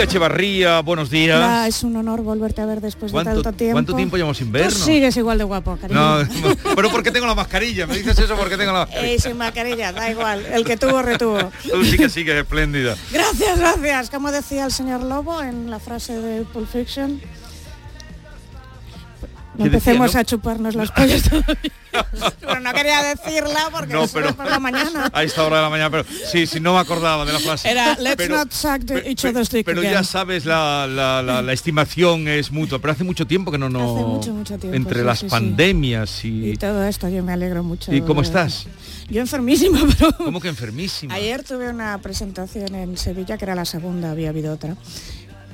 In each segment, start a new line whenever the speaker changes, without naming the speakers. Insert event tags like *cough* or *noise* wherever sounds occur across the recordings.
Lucía Echevarría, buenos días.
Hola, es un honor volverte a ver después de
¿Cuánto,
tanto tiempo.
cuánto tiempo llevamos sin vernos?
Tú sigues igual de guapo, cariño.
No, *laughs* pero porque tengo la mascarilla, me dices eso porque tengo la mascarilla.
Eh, sin mascarilla, da igual. El que tuvo, retuvo. *laughs*
Tú sí que sigues espléndida.
Gracias, gracias. Como decía el señor Lobo en la frase de Pulp Fiction. No
¿Qué decía,
empecemos
no?
a chuparnos los pollos todavía. *laughs* Pero no quería decirla porque
No, pero
por la mañana. *laughs*
a esta hora de la mañana, pero sí, sí, no me acordaba de la frase.
Era let's
Pero-
not suck the- each other's dick
Pero
again".
ya sabes, la, la- la- la estimación es mutua, pero hace mucho tiempo que no nos...
Hace mucho, mucho tiempo,
Entre
sí,
las
sí, sí.
pandemias y...
Y todo esto, yo me alegro mucho.
¿Y cómo estás?
Yo enfermísima, *laughs* pero...
¿Cómo que enfermísima?
Ayer tuve una presentación en Sevilla, que era la segunda, había habido otra.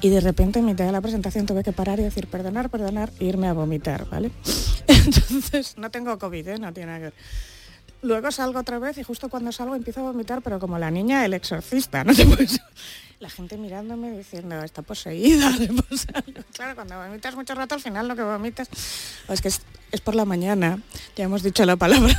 Y de repente en mitad de la presentación tuve que parar y decir perdonar, perdonar e irme a vomitar, ¿vale? *laughs* Entonces, no tengo COVID, ¿eh? no tiene nada que ver. Luego salgo otra vez y justo cuando salgo empiezo a vomitar, pero como la niña el exorcista, no. *laughs* La gente mirándome diciendo, está poseída. *laughs* le pasa algo". Claro, cuando vomitas mucho rato, al final lo que vomitas... es que es por la mañana, ya hemos dicho la palabra.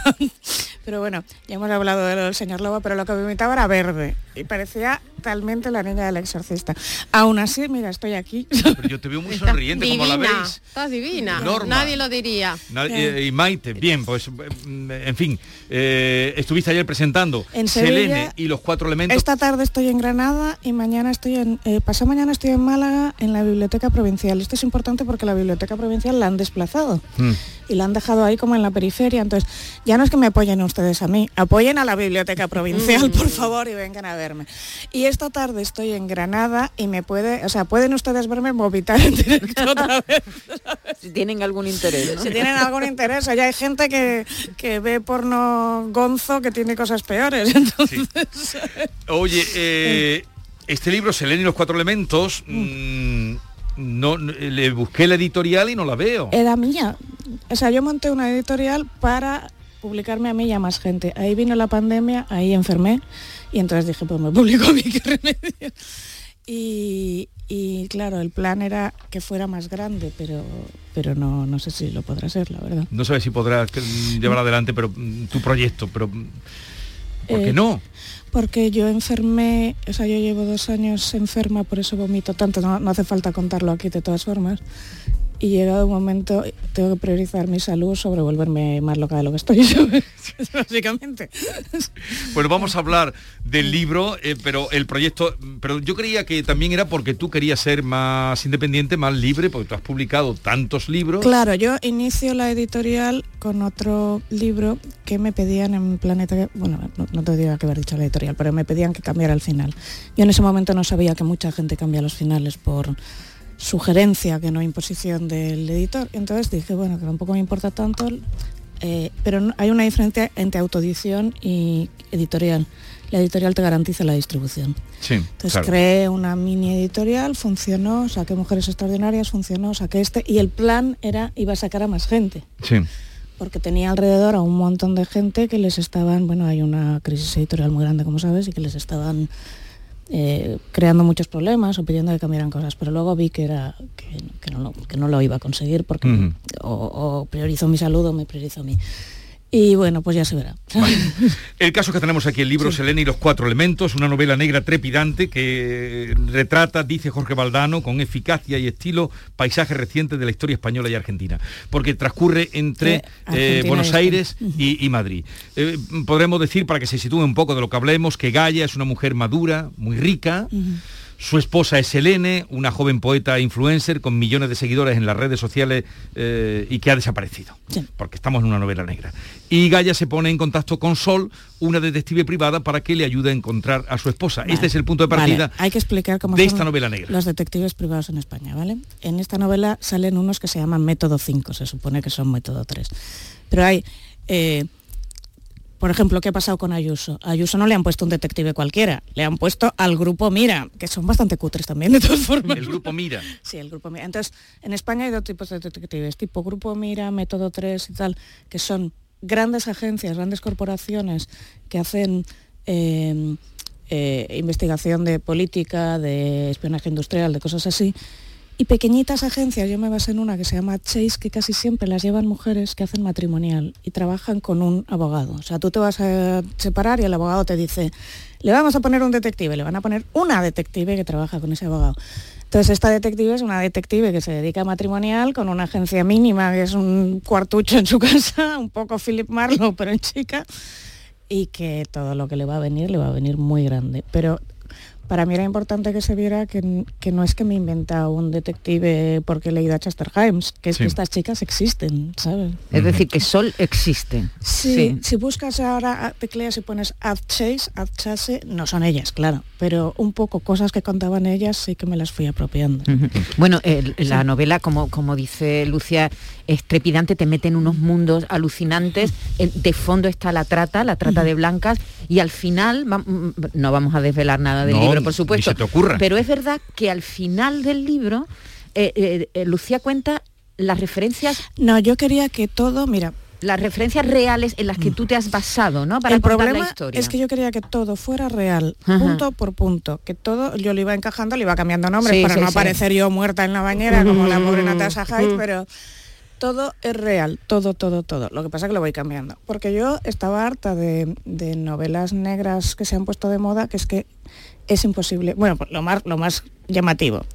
Pero bueno, ya hemos hablado del señor Lobo, pero lo que vomitaba era verde. Y parecía talmente la niña del exorcista. Aún así, mira, estoy aquí.
Pero yo te veo muy sonriente, como la
divina,
veis.
estás divina.
Norma.
Nadie lo diría.
Eh, y Maite, bien, pues mm, en fin, eh, estuviste ayer presentando
En Sevilla.
Selene y los cuatro elementos.
Esta tarde estoy en Granada y mañana estoy en, eh, pasado mañana estoy en Málaga en la Biblioteca Provincial. Esto es importante porque la Biblioteca Provincial la han desplazado
Mm.
Y la han dejado ahí como en la periferia. Entonces, ya no es que me apoyen ustedes a mí, apoyen a la Biblioteca Provincial, por favor, y vengan a verme. Y esta tarde estoy en Granada y me puede, o sea, pueden ustedes verme vomitar en directo otra vez.
Si tienen algún interés, ¿no?
Si tienen algún interés, ya hay gente que, que ve porno gonzo que tiene cosas peores. Entonces,
Oye, eh, este libro, Selene y los cuatro elementos, mm, no, no- le busqué la editorial y no la veo.
era mía. O sea, yo monté una editorial para publicarme a mí y a más gente. Ahí vino la pandemia, ahí enfermé y entonces dije, pues me publico a mí, qué remedio. Y, y claro, el plan era que fuera más grande, pero, pero no, no sé si lo podrá ser, la verdad.
No sabes si podrás que- llevar adelante pero mm, tu proyecto, pero mm, ¿por qué
Eh,
no?
Porque yo enfermé, o sea, yo llevo dos años enferma, por eso vomito tanto, no, no hace falta contarlo aquí de todas formas. Y llegado un momento, tengo que priorizar mi salud sobre volverme más loca de lo que estoy, ¿sabes? *laughs* básicamente.
Bueno, vamos a hablar del libro, eh, pero el proyecto, pero yo creía que también era porque tú querías ser más independiente, más libre, porque tú has publicado tantos libros.
Claro, yo inicio la editorial con otro libro que me pedían en Planeta, bueno, no, no te digo que haber dicho la editorial, pero me pedían que cambiara el final. Yo en ese momento no sabía que mucha gente cambia los finales por sugerencia, que no imposición del editor. Entonces dije, bueno, que tampoco me importa tanto, eh, pero hay una diferencia entre autoedición y editorial. La editorial te garantiza la distribución.
Sí,
Entonces
claro.
creé una mini editorial, funcionó, saqué Mujeres Extraordinarias, funcionó, saqué este y el plan era iba a sacar a más gente,
Sí.
porque tenía alrededor a un montón de gente que les estaban, bueno, hay una crisis editorial muy grande, como sabes, y que les estaban eh, creando muchos problemas o pidiendo que cambiaran cosas, pero luego vi que era que, que no, lo, que no lo iba a conseguir porque o, o priorizo mi salud o me priorizo a mí. Y bueno, pues ya se verá. *laughs*
El caso que tenemos aquí, el libro Selene y los cuatro elementos, una novela negra trepidante que retrata, dice Jorge Valdano, con eficacia y estilo, paisajes recientes de la historia española y argentina, porque transcurre entre
Eh,
eh, Buenos Aires y, y Madrid. Eh, podremos decir, para que se sitúe un poco de lo que hablemos, que Gaia es una mujer madura, muy rica, su esposa es Selene, una joven poeta influencer con millones de seguidores en las redes sociales eh, y que ha desaparecido,
Sí.
porque estamos en una novela negra. Y Gaia se pone en contacto con Sol, una detective privada, para que le ayude a encontrar a su esposa.
Vale.
Este es el punto de partida
Vale, Hay que explicar cómo
de
son
esta novela negra.
los detectives privados en España, ¿vale? En esta novela salen unos que se llaman método 5, se supone que son método 3. Pero hay, eh, por ejemplo, ¿qué ha pasado con Ayuso? A Ayuso no le han puesto un detective cualquiera, le han puesto al grupo Mira, que son bastante cutres también, de todas formas.
El grupo Mira.
Sí, el grupo Mira. Entonces, en España hay dos tipos de detectives, tipo Grupo Mira, Método 3 y tal, que son grandes agencias, grandes corporaciones que hacen eh, eh, investigación de política, de espionaje industrial, de cosas así. Y pequeñitas agencias, yo me basé en una que se llama Chase, que casi siempre las llevan mujeres que hacen matrimonial y trabajan con un abogado. O sea, tú te vas a separar y el abogado te dice, le vamos a poner un detective, le van a poner una detective que trabaja con ese abogado. Entonces esta detective es una detective que se dedica a matrimonial con una agencia mínima, que es un cuartucho en su *laughs* casa, un poco Philip Marlowe, pero en chica, y que todo lo que le va a venir le va a venir muy grande. Pero para mí era importante que se viera que, que no es que me he inventado un detective porque he leído a Chester Himes, que es
Sí.
que estas chicas existen, ¿sabes?
Es decir, que Sol existe.
Sí, si buscas ahora, tecleas y pones Ad Chase, Ad Chase, no son ellas, claro, pero un poco cosas que contaban ellas sí que me las fui apropiando.
Bueno, la novela, como, como dice Lucia, es trepidante, te mete en unos mundos alucinantes. De fondo está la trata, la trata de blancas, y al final, va- mm, no vamos a desvelar nada del
No,
libro, por supuesto.
se te ocurra.
Pero es verdad que al final del libro, eh, eh, eh, Lucía cuenta las referencias,
No, yo quería que todo, mira,
las referencias reales en las que tú te has basado, ¿no? Para
el
contar
problema
la historia.
es que yo quería que todo fuera real,
Ajá.
punto por punto, que todo yo lo iba encajando, le iba cambiando nombres
Sí,
para
sí,
no
sí.
aparecer yo muerta en la bañera como la pobre Natasha Hyde, pero todo es real, todo, todo, todo. Lo que pasa es que lo voy cambiando. Porque yo estaba harta de, de novelas negras que se han puesto de moda, que es que es imposible. Bueno, pues lo más, lo más llamativo.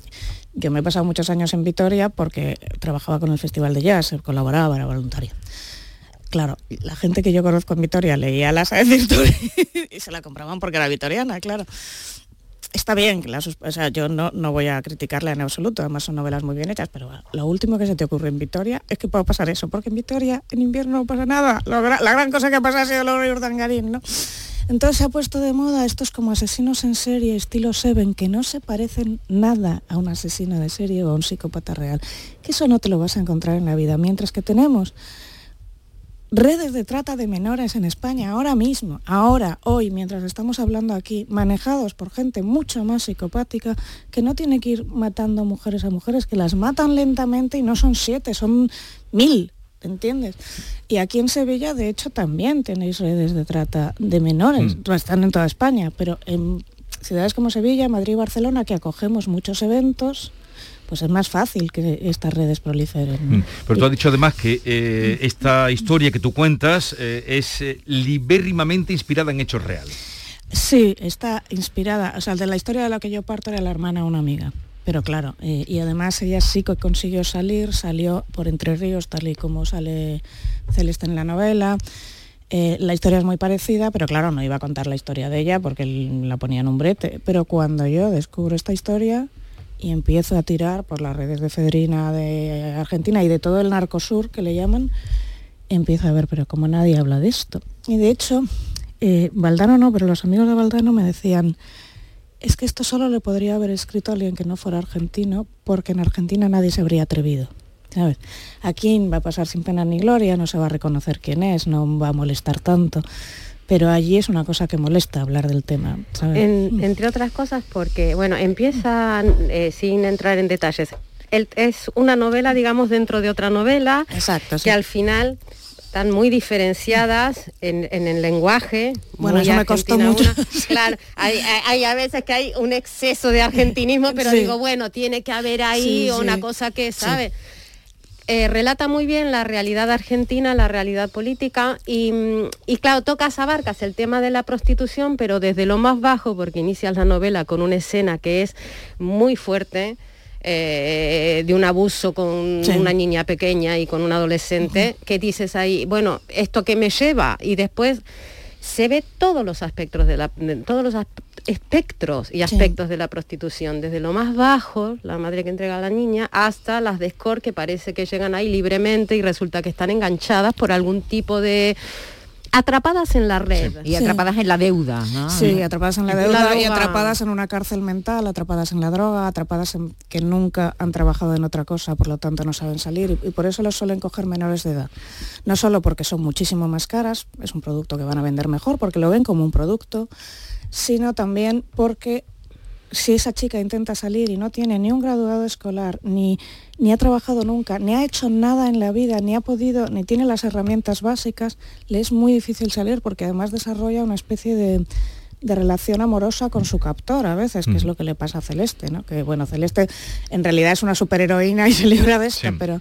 Yo me he pasado muchos años en Vitoria porque trabajaba con el Festival de Jazz, colaboraba, era voluntaria. Claro, la gente que yo conozco en Vitoria leía las de Victoria *laughs* y se la compraban porque era vitoriana, claro. Está bien, o sea, yo no, no voy a criticarla en absoluto, además son novelas muy bien hechas, pero lo último que se te ocurre en Vitoria es que puede pasar eso, porque en Vitoria en invierno no pasa nada. La gran cosa que pasa ha sido lo de Urdangarín, ¿no? Entonces se ha puesto de moda estos como asesinos en serie, estilo Seven, que no se parecen nada a un asesino de serie o a un psicópata real. Que eso no te lo vas a encontrar en la vida, mientras que tenemos redes de trata de menores en España ahora mismo, ahora, hoy, mientras estamos hablando aquí, manejados por gente mucho más psicopática que no tiene que ir matando mujeres a mujeres, que las matan lentamente y no son siete, son mil. ¿Entiendes? Y aquí en Sevilla, de hecho, también tenéis redes de trata de menores.
Mm.
Están en toda España, pero en ciudades como Sevilla, Madrid y Barcelona, que acogemos muchos eventos, pues es más fácil que estas redes proliferen. ¿no?
Mm. Pero tú has dicho además que eh, esta historia que tú cuentas eh, es eh, libérrimamente inspirada en hechos reales.
Sí, está inspirada. O sea, de la historia de la que yo parto era la hermana de una amiga. Pero claro, eh, y además ella sí que consiguió salir, salió por Entre Ríos, tal y como sale Celeste en la novela. Eh, la historia es muy parecida, pero claro, no iba a contar la historia de ella porque la ponía en un brete. Pero cuando yo descubro esta historia y empiezo a tirar por las redes de Fedrina de Argentina y de todo el narcosur que le llaman, empiezo a ver, pero como nadie habla de esto. Y de hecho, eh, Valdano no, pero los amigos de Valdano me decían, es que esto solo le podría haber escrito a alguien que no fuera argentino, porque en Argentina nadie se habría atrevido. ¿sabes? Aquí va a pasar sin pena ni gloria, no se va a reconocer quién es, no va a molestar tanto. Pero allí es una cosa que molesta hablar del tema. ¿sabes?
En- entre otras cosas porque, bueno, empieza eh, sin entrar en detalles. El- es una novela, digamos, dentro de otra novela,
Exacto, sí.
que al final están muy diferenciadas en, en el lenguaje.
Bueno, eso me costó mucho.
una. *laughs* Claro, hay, hay- hay a veces que hay un exceso de argentinismo, pero
Sí.
digo, bueno, tiene que haber ahí
Sí,
una cosa que. ¿sabe? Eh, relata muy bien la realidad argentina, la realidad política y, mm, y, claro, tocas, abarcas el tema de la prostitución, pero desde lo más bajo, porque inicias la novela con una escena que es muy fuerte, eh, de un abuso con una niña pequeña y con un adolescente, que dices ahí, bueno, ¿esto que me lleva? Y después se ve todos los aspectos de la, todos los espectros y aspectos de la prostitución, desde lo más bajo, la madre que entrega a la niña, hasta las de score que parece que llegan ahí libremente y resulta que están enganchadas por algún tipo de atrapadas en la red.
Y atrapadas en la deuda,
Sí, atrapadas en la deuda y atrapadas en una cárcel mental, atrapadas en la droga, atrapadas en que nunca han trabajado en otra cosa, por lo tanto no saben salir y, por eso los suelen coger menores de edad. No solo porque son muchísimo más caras, es un producto que van a vender mejor porque lo ven como un producto, sino también porque si esa chica intenta salir y no tiene ni un graduado escolar, ni, ni ha trabajado nunca, ni ha hecho nada en la vida, ni ha podido, ni tiene las herramientas básicas, le es muy difícil salir porque además desarrolla una especie de, relación amorosa con su captor a veces, que es lo que le pasa a Celeste, ¿no? Que bueno, Celeste en realidad es una superheroína y se libra de esto, pero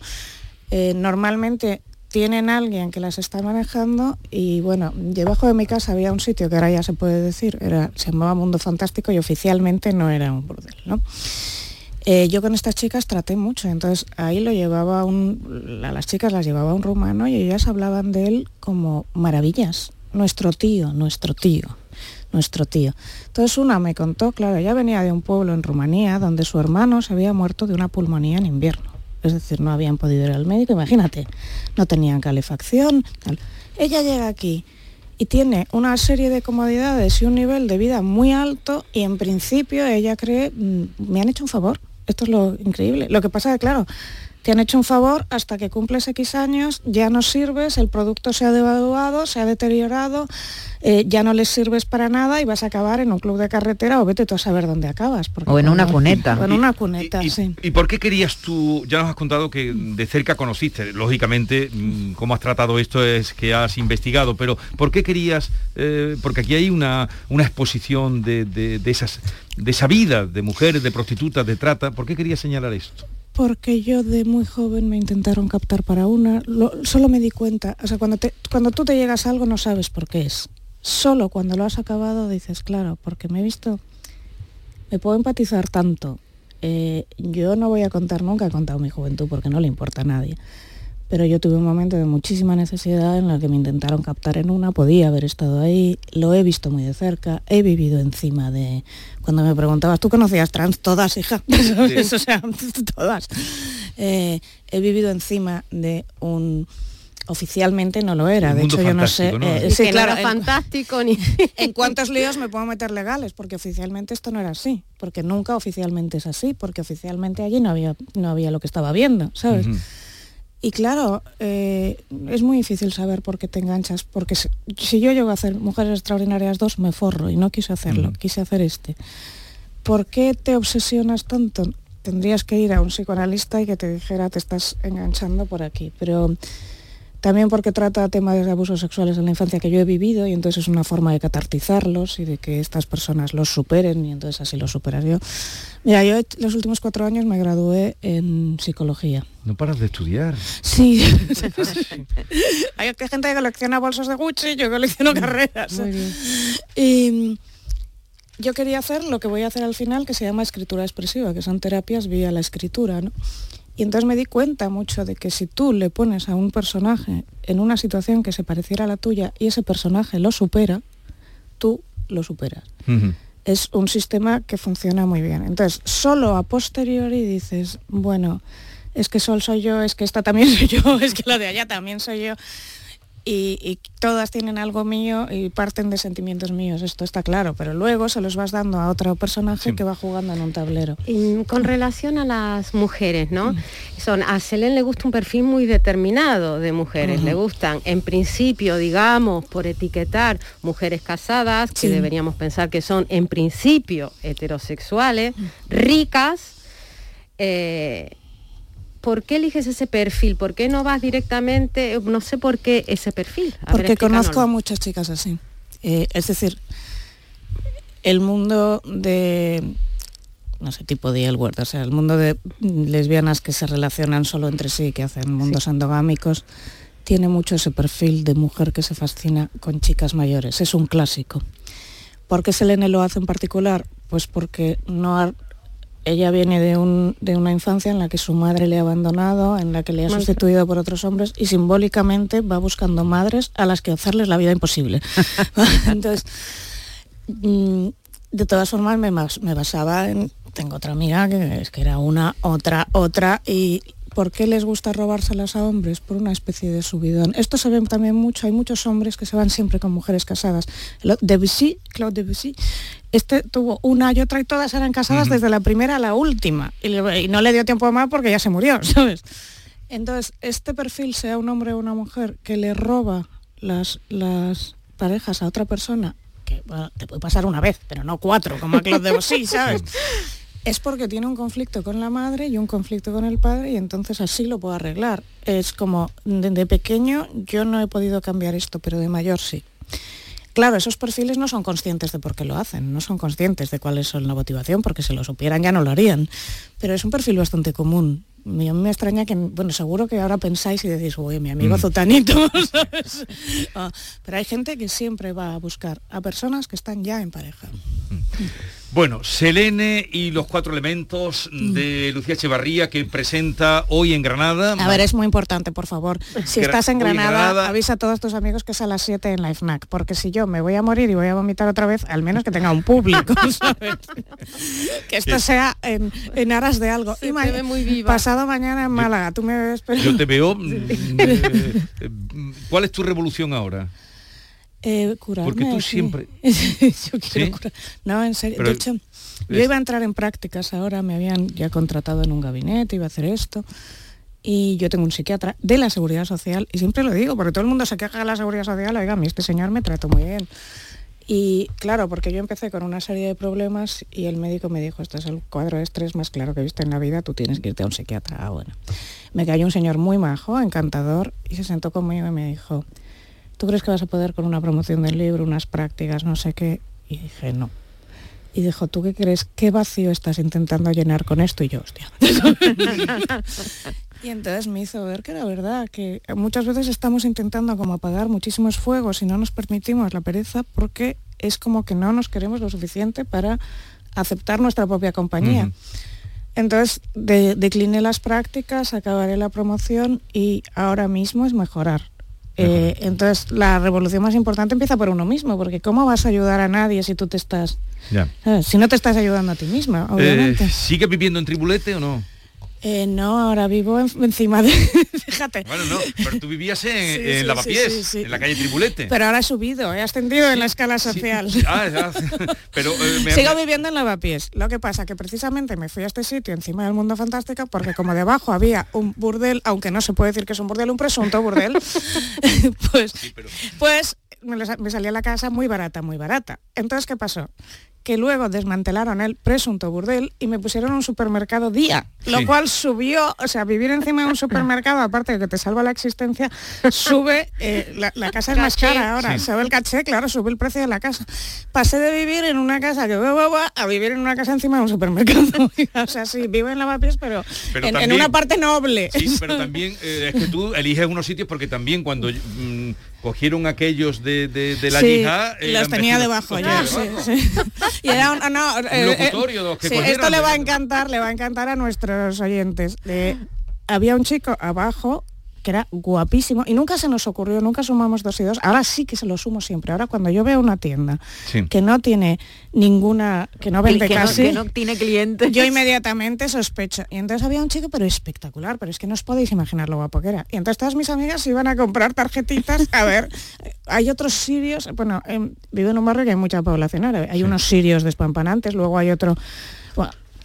eh, normalmente tienen alguien que las está manejando y bueno, debajo de mi casa había un sitio que ahora ya se puede decir, era, se llamaba Mundo Fantástico y oficialmente no era un burdel, ¿no? Eh, yo con estas chicas traté mucho, entonces ahí lo llevaba un, a las chicas las llevaba un rumano y ellas hablaban de él como maravillas, nuestro tío, nuestro tío, nuestro tío. Entonces una me contó, claro, ella venía de un pueblo en Rumanía donde su hermano se había muerto de una pulmonía en invierno es decir, no habían podido ir al médico, imagínate, no tenían calefacción. Ella llega aquí y tiene una serie de comodidades y un nivel de vida muy alto y en principio ella cree, mm, me han hecho un favor, esto es lo increíble. Lo que pasa es que, claro, te han hecho un favor hasta que cumples X años, ya no sirves, el producto se ha devaluado, se ha deteriorado, eh, ya no les sirves para nada y vas a acabar en un club de carretera o vete tú a saber dónde acabas.
O en una cuneta.
O en una cuneta,
y,
sí.
¿Y por qué querías tú, ya nos has contado que de cerca conociste, lógicamente, mm, cómo has tratado esto es que has investigado, pero ¿por qué querías, eh, porque aquí hay una, una exposición de, de, esas, de esa vida de mujeres, de prostitutas, de trata, ¿por qué querías señalar esto?
Porque yo de muy joven me intentaron captar para una, solo me di cuenta, o sea, cuando, cuando tú te llegas a algo no sabes por qué es. Solo cuando lo has acabado dices, claro, porque me he visto, me puedo empatizar tanto. Eh, yo no voy a contar nunca, he contado mi juventud porque no le importa a nadie pero yo tuve un momento de muchísima necesidad en la que me intentaron captar en una, podía haber estado ahí, lo he visto muy de cerca, he vivido encima de... Cuando me preguntabas, ¿tú conocías trans? Todas, hija, *laughs* o sea, todas. Eh, he vivido encima de un oficialmente no lo era. de hecho, yo no sé.
Eh, sí, claro, fantástico ni. *laughs*
en cuántos líos me puedo meter legales, porque oficialmente esto no era así, porque nunca oficialmente es así, porque oficialmente allí no había, no había lo que estaba viendo, ¿sabes? Y claro, eh, es muy difícil saber por qué te enganchas, porque si, yo llego a hacer Mujeres Extraordinarias 2, me forro y no quise hacerlo, quise hacer este. ¿Por qué te obsesionas tanto? Tendrías que ir a un psicoanalista y que te dijera, te estás enganchando por aquí. Pero también porque trata temas de abusos sexuales en la infancia que yo he vivido y entonces es una forma de catartizarlos y de que estas personas los superen y entonces así los superas yo. Mira, yo los últimos cuatro años me gradué en psicología.
No paras de estudiar.
Sí. *laughs* Hay gente que colecciona bolsos de Gucci, yo colecciono carreras. Y yo quería hacer lo que voy a hacer al final, que se llama escritura expresiva, que son terapias vía la escritura, ¿no? Y entonces me di cuenta mucho de que si tú le pones a un personaje en una situación que se pareciera a la tuya y ese personaje lo supera, tú lo superas. Es un sistema que funciona muy bien. Entonces, solo a posteriori dices, bueno, es que Sol soy yo, es que esta también *laughs* soy yo, es que lo de allá también soy yo y, todas tienen algo mío y parten de sentimientos míos, esto está claro, pero luego se los vas dando a otro personaje que va jugando en un tablero.
con relación a las mujeres, ¿no? Mm. Son, a Selene le gusta un perfil muy determinado de mujeres, le gustan en principio, digamos, por etiquetar mujeres casadas, que deberíamos pensar que son en principio heterosexuales, mm. ricas, eh, ¿por qué eliges ese perfil? ¿Por qué no vas directamente, no sé por qué ese perfil?
Porque conozco a muchas chicas así. Eh, es decir, el mundo de no sé, tipo de Elward, o sea, el mundo de lesbianas que se relacionan solo entre sí, que hacen mundos endogámicos, tiene mucho ese perfil de mujer que se fascina con chicas mayores, es un clásico. ¿Por qué Selene lo hace en particular? Pues porque no ha- ella viene de, un- de una infancia en la que su madre le ha abandonado, en la que le ha sustituido por otros hombres y simbólicamente va buscando madres a las que hacerles la vida imposible. *laughs* *laughs* Entonces, mm, de todas formas me, bas- me basaba en, tengo otra amiga que es que era una, otra, otra y ¿por qué les gusta robárselas a hombres? Por una especie de subidón. Esto se ve también mucho, hay muchos hombres que se van siempre con mujeres casadas. Debussy, Claude Debussy, este tuvo una y otra y todas eran casadas desde la primera a la última y, no le dio tiempo más porque ya se murió, *laughs* ¿sabes? Entonces, este perfil, sea un hombre o una mujer, que le roba las, las parejas a otra persona, que bueno, te puede pasar una vez, pero no cuatro, como a Claude Debussy, ¿sabes? *laughs* Es porque tiene un conflicto con la madre y un conflicto con el padre y entonces así lo puedo arreglar. Es como, desde pequeño yo no he podido cambiar esto, pero de mayor sí. Claro, esos perfiles no son conscientes de por qué lo hacen, no son conscientes de cuál es la motivación, porque si lo supieran ya no lo harían. Pero es un perfil bastante común. A mí me extraña que, bueno, seguro que ahora pensáis y decís, uy, mi amigo
Mm. *laughs*
Ah, pero hay gente que siempre va a buscar a personas que están ya en pareja.
Bueno, Selene y los cuatro elementos de Lucía Echevarría que presenta hoy en Granada.
A ver, es muy importante, por favor. Si
Gra-
estás en Granada, avisa a todos tus amigos que es a las 7 en la FNAC, porque si yo me voy a morir y voy a vomitar otra vez, al menos que tenga un público, *laughs* ¿sabes? Que esto sea en, en aras de algo.
Se
Y ma-
muy viva.
Pasado mañana en Málaga, tú me ves, pero...
Yo te veo. *laughs* mm, eh, eh, ¿Cuál es tu revolución ahora?
Eh, curarme,
Porque tú
sí.
siempre- *laughs*
yo quiero
¿Sí?
curar- No, en serio.
Pero
de hecho, yo
es-
iba a entrar en prácticas ahora, me habían ya contratado en un gabinete, iba a hacer esto. Y yo tengo un psiquiatra de la Seguridad Social, y siempre lo digo, porque todo el mundo se queja de la Seguridad Social, oiga, a mí este señor me trató muy bien. Y claro, porque yo empecé con una serie de problemas y el médico me dijo, este es el cuadro de estrés más claro que he visto en la vida, tú tienes que irte a un psiquiatra. Ah, bueno. Me cayó un señor muy majo, encantador, y se sentó conmigo y me dijo, ¿tú crees que vas a poder con una promoción del libro, unas prácticas, no sé qué? Y dije, no. Y dijo, ¿tú qué crees? ¿Qué vacío estás intentando llenar con esto? Y yo, hostia. *laughs* y entonces me hizo ver que era verdad, que muchas veces estamos intentando como apagar muchísimos fuegos y no nos permitimos la pereza porque es como que no nos queremos lo suficiente para aceptar nuestra propia compañía. Entonces de- decliné las prácticas, acabaré la promoción y ahora mismo es mejorar. Eh, entonces la revolución más importante empieza por uno mismo, porque ¿cómo vas a ayudar a nadie si tú te estás,
Ya.
si no te estás ayudando a ti misma,
Eh,
obviamente?
¿Sigue viviendo en Tribulete o no?
Eh, no, ahora vivo en- encima de, *laughs* fíjate.
Bueno, no, pero tú vivías en,
Sí,
en
sí,
Lavapiés,
sí,
en la calle Tribulete.
Pero ahora he subido, he ascendido en la escala social.
ah, ya, *laughs* pero eh, me-
Sigo viviendo en Lavapiés. Lo que pasa que precisamente me fui a este sitio encima del mundo fantástico porque como debajo había un burdel, aunque no se puede decir que es un burdel, un presunto burdel, *laughs* pues,
pero-
pues me salía la casa muy barata, muy barata. Entonces, ¿qué pasó? Que luego desmantelaron el presunto burdel y me pusieron un supermercado día, lo
Sí.
cual subió, o sea, vivir encima de un supermercado, aparte de que te salva la existencia, sube, eh, la, la casa es más cara ahora,
Sí.
sube el caché, claro, sube el precio de la casa. Pasé de vivir en una casa que a vivir en una casa encima de un supermercado. *laughs* o sea, sí, vivo en Lavapiés, pero,
Pero
en, una parte noble.
Sí, pero también eh, es que tú eliges unos sitios porque también cuando mm, cogieron aquellos de, de- de la
Sí,
yihad... eh,
los tenía debajo sí, sí. Y era un, no, eh,
locutorio de los que
sí,
cogieron
esto le va a encantar, le va a encantar a nuestros oyentes. Eh, había un chico abajo que era guapísimo y nunca se nos ocurrió, nunca sumamos dos y dos. Ahora sí que se lo sumo siempre. Ahora cuando yo veo una tienda
Sí.
que no tiene ninguna, que no vende
que no,
casi,
que no tiene clientes.
yo inmediatamente sospecho. Y entonces había un chico, pero espectacular, pero es que no os podéis imaginar lo guapo que era. Y entonces todas mis amigas iban a comprar tarjetitas. A ver, *laughs* hay otros sirios, bueno, em, vivo en un barrio que hay mucha población árabe. Hay unos sirios despampanantes, luego hay otro...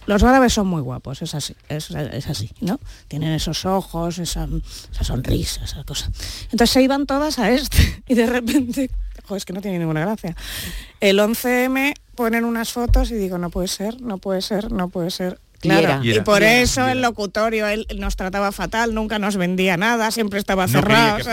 Los árabes son muy guapos, es así, es, es así, ¿no? Tienen esos ojos, esa, esa sonrisa, esa cosa. Entonces se iban todas a este *laughs* y de repente, joder, es que no tiene ninguna gracia. El 11M ponen unas fotos y digo, no puede ser, no puede ser, no puede ser. Claro,
Y
por
Y
eso
era.
el locutorio él nos trataba fatal, nunca nos vendía nada, siempre estaba cerrado. *laughs*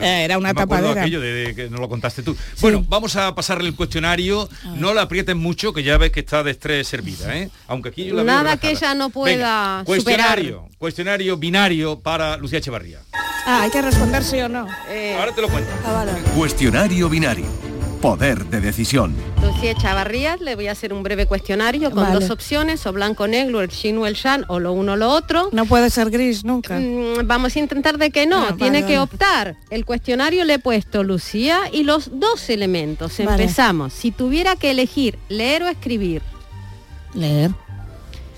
Eh, Era una
No
tapadera.
aquello de, de que no lo contaste tú. Bueno, vamos a pasarle el cuestionario. No la aprieten mucho, que ya ves que está de estrés servida, ¿eh? Aunque aquí yo la veo
Nada que ella no pueda
Venga, cuestionario, cuestionario binario para Lucía Echevarría.
Ah, hay que responder sí o no.
Eh,
Ahora te lo cuento.
Ah, vale.
Cuestionario binario. Poder de decisión.
Lucía Chavarrías, le voy a hacer un breve cuestionario con
Vale.
dos opciones, o blanco o negro, el chin o el shan, o lo uno o lo otro.
No puede ser gris nunca.
Mm, Vamos a intentar de que no, tiene
vale,
que optar. El cuestionario le he puesto Lucía y los dos elementos.
Vale.
Empezamos. Si tuviera que elegir leer o escribir,
Leer.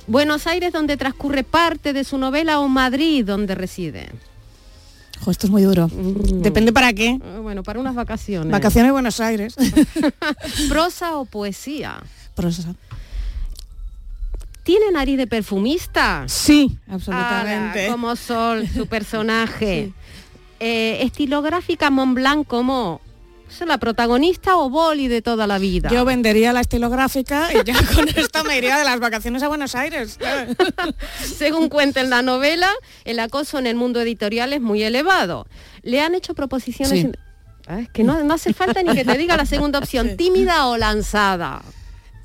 Buenos Aires donde transcurre parte de su novela o Madrid donde reside.
Esto es muy duro.
Mm.
Depende para qué.
Eh, Bueno, para unas vacaciones.
Vacaciones Buenos Aires. *laughs*
Prosa o poesía.
Prosa.
¿Tiene nariz de perfumista?
Sí, absolutamente.
Como Sol, su personaje. Eh, estilográfica Montblanc como ¿es la protagonista o boli de toda la vida.
Yo vendería la estilográfica y ya *laughs* con esto me iría de las vacaciones a Buenos Aires. *laughs*
Según cuenta en la novela, el acoso en el mundo editorial es muy elevado. Le han hecho proposiciones...
Sí.
Ah, es que no, no hace falta ni que te diga la segunda opción, tímida o lanzada.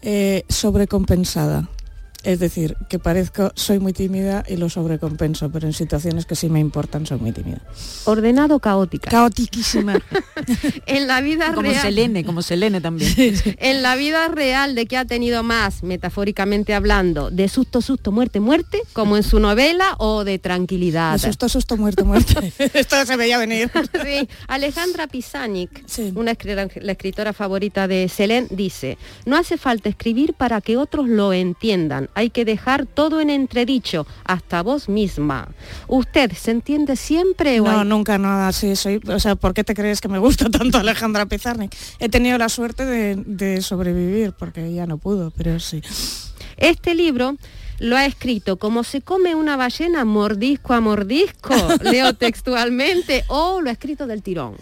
Eh, sobrecompensada. Es decir, que parezco, soy muy tímida y lo sobrecompenso, pero en situaciones que sí me importan soy muy tímida.
Ordenado caótica.
Caotiquísima. *laughs*
en la vida
Como
real.
Selene, como Selene también. *laughs*
En la vida real de que ha tenido más, metafóricamente hablando, de susto, susto, muerte, muerte, como en su novela, o de tranquilidad.
Me susto, susto, muerte, muerte. *laughs* Esto se veía venir.
Sí, Alejandra Pisanic,
Sí.
una la escritora favorita de Selén, dice, no hace falta escribir para que otros lo entiendan, hay que dejar todo en entredicho, hasta vos misma. ¿Usted se entiende siempre o
No,
hay-
nunca nada así soy. O sea, ¿por qué te crees que me gusta *laughs* tanto Alejandra Pizarnik? He tenido la suerte de, de sobrevivir, porque ella no pudo, pero sí.
Este libro lo ha escrito como se come una ballena mordisco a mordisco, *laughs* leo textualmente, o lo ha escrito del tirón.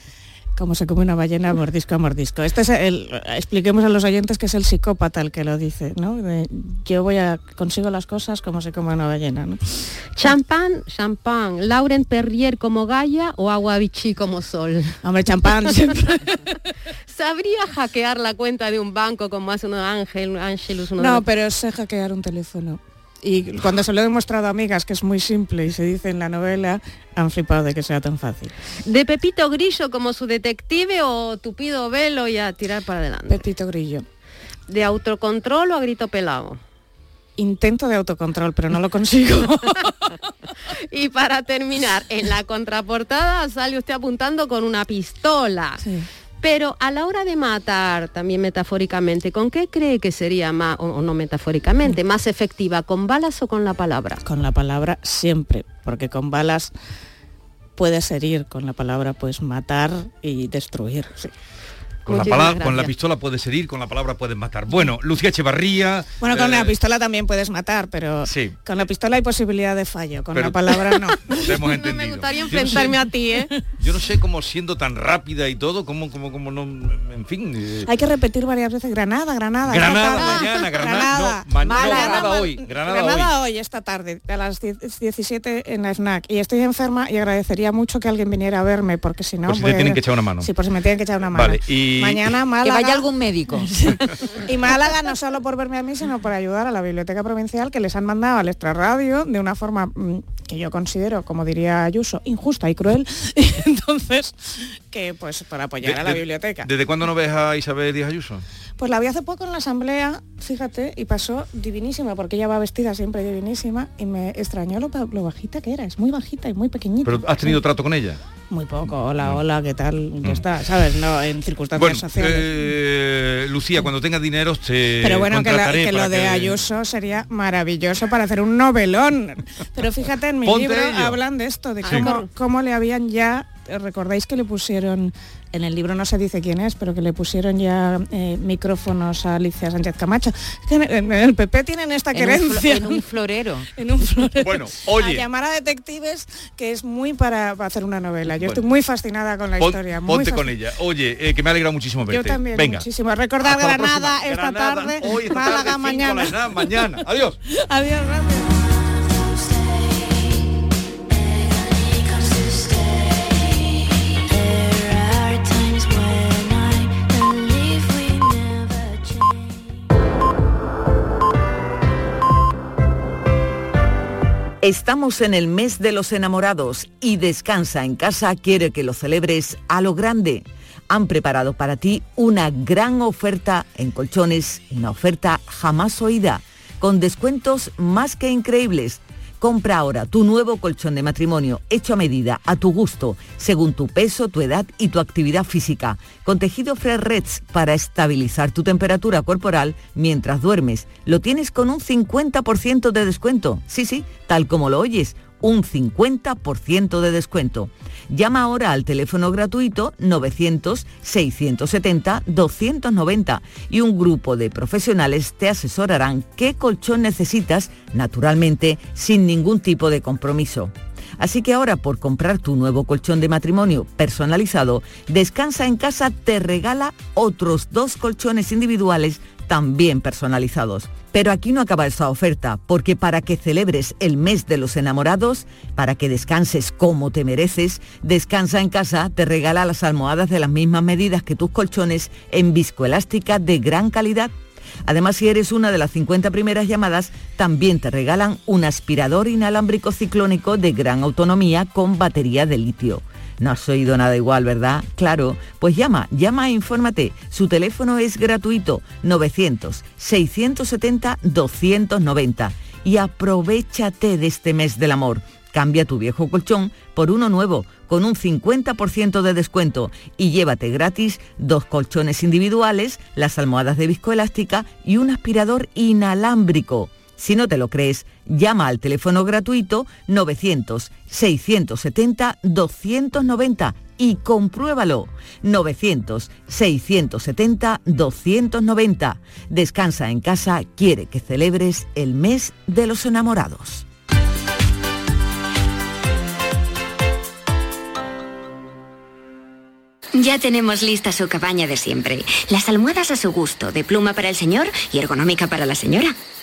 Como se come una ballena mordisco a mordisco. Este es el, expliquemos a los oyentes que es el psicópata el que lo dice, ¿no? De, yo voy a, consigo las cosas como se come una ballena, ¿no?
Champán, champán, Lauren Perrier como Gaia o Agua Vichy como Sol.
Hombre, champán. *laughs*
¿Sabría hackear la cuenta de un banco como hace uno Ángel? Uno de
No, pero sé hackear un teléfono. Y cuando se lo he demostrado a amigas que es muy simple y se dice en la novela, han flipado de que sea tan fácil.
¿De Pepito Grillo como su detective o tupido velo y a tirar para adelante?
Pepito Grillo.
¿De autocontrol o a grito pelado?
Intento de autocontrol, pero no lo consigo. *laughs*
Y para terminar, en la contraportada sale usted apuntando con una pistola.
Sí.
Pero a la hora de matar, también metafóricamente, ¿con qué cree que sería más, o no metafóricamente, más efectiva? ¿Con balas o con la palabra?
Con la palabra siempre, porque con balas puedes herir, con la palabra puedes matar y destruir. sí.
Con la, palabra, con la pistola puedes herir, con la palabra puedes matar. Bueno, Lucía Echevarría.
Bueno, con
eh,
la pistola también puedes matar, pero
Sí.
con la pistola hay posibilidad de fallo, con
Pero-
la palabra no. *laughs*
hemos entendido.
me gustaría
Yo no sé-
enfrentarme a ti, ¿eh?
Yo no sé cómo siendo tan rápida y todo, cómo, cómo, cómo no, en fin. eh,
Hay que repetir varias veces Granada, Granada.
Granada mañana, Granada,
Granada,
no, ma- no,
Málaga.
Granada hoy, Granada,
Granada
hoy.
hoy, esta tarde, a las 10 17 en la snack. Y estoy enferma y agradecería mucho que alguien viniera a verme, porque si no...
Por si te
voy a-
tienen que echar una mano.
Sí, por si me tienen que echar una mano.
Vale, y-
Mañana
Que
Málaga...
vaya algún médico. *laughs* *laughs*
Y Málaga no solo por verme a mí, sino por ayudar a la Biblioteca Provincial que les han mandado al extrarradio de una forma mm, que yo considero, como diría Ayuso, injusta y cruel. *laughs* Entonces, que pues para apoyar
De-
a la
de-
biblioteca.
¿Desde cuándo no ves a Isabel Díaz Ayuso?
Pues la vi hace poco en la asamblea, fíjate, y pasó divinísima, porque ella va vestida siempre divinísima, y me extrañó lo, ba- lo bajita que era, es muy bajita y muy pequeñita.
¿Pero has tenido trato con ella?
Muy poco, hola, hola, ¿qué tal? Ya está, ¿sabes? No, en circunstancias
Bueno,
sociales.
eh, Lucía, cuando tengas dinero te
Pero bueno, que, la-
contrataré
que lo de
que-
Ayuso sería maravilloso para hacer un novelón. Pero fíjate, en mi
Ponte
libro
ello.
hablan de esto, de
Sí.
cómo, cómo le habían ya recordáis que le pusieron, en el libro no se dice quién es, pero que le pusieron ya eh, micrófonos a Alicia Sánchez Camacho. Que en, el PP tienen esta
En un flo- en un florero. *laughs*
en un florero.
Bueno, oye.
A llamar a detectives, que es muy para, para hacer una novela. Yo
Bueno.
estoy muy fascinada con la
Pon-
historia. muy
ponte con ella. Oye, eh, que me ha alegrado muchísimo verte.
Yo también,
Venga.
muchísimo. Recordar
Hasta la
Granada esta
Granada,
tarde,
hoy, esta
Málaga
tarde,
mañana.
mañana. Adiós. *laughs*
Adiós, gracias.
Estamos en el mes de los enamorados y Descansa en casa quiere que lo celebres a lo grande. Han preparado para ti una gran oferta en colchones, una oferta jamás oída, con descuentos más que increíbles. Compra ahora tu nuevo colchón de matrimonio hecho a medida, a tu gusto, según tu peso, tu edad y tu actividad física, con tejido Fresh para estabilizar tu temperatura corporal mientras duermes. Lo tienes con un 50% de descuento. Sí, sí, tal como lo oyes, un 50% de descuento. Llama ahora al teléfono gratuito 900-670-290 y un grupo de profesionales te asesorarán qué colchón necesitas, naturalmente, sin ningún tipo de compromiso. Así que ahora por comprar tu nuevo colchón de matrimonio personalizado, Descansa en casa te regala otros dos colchones individuales también personalizados. Pero aquí no acaba esta oferta, porque para que celebres el mes de los enamorados, para que descanses como te mereces, Descansa en casa te regala las almohadas de las mismas medidas que tus colchones en viscoelástica de gran calidad. Además, si eres una de las 50 primeras llamadas, también te regalan un aspirador inalámbrico ciclónico de gran autonomía con batería de litio. No has oído nada igual, ¿verdad? Claro, pues llama, llama e infórmate. Su teléfono es gratuito, 900-670-290. Y aprovechate de este mes del amor. Cambia tu viejo colchón por uno nuevo, con un 50% de descuento y llévate gratis dos colchones individuales, las almohadas de viscoelástica y un aspirador inalámbrico. Si no te lo crees, llama al teléfono gratuito 900-670-290 y compruébalo. 900-670-290. Descansa en casa, quiere que celebres el mes de los enamorados.
Ya tenemos lista su cabaña de siempre. Las almohadas a su gusto, de pluma para el señor y ergonómica para la señora.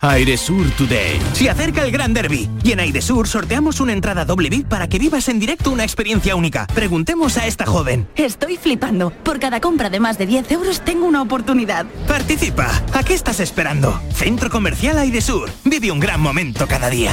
Airesur Today. Se acerca el Gran Derby y en Airesur sorteamos una entrada doble VIP para que vivas en directo una experiencia única. Preguntemos a esta joven.
Estoy flipando. Por cada compra de más de 10 euros tengo una oportunidad.
Participa. ¿A qué estás esperando? Centro Comercial Airesur. Vive un gran momento cada día.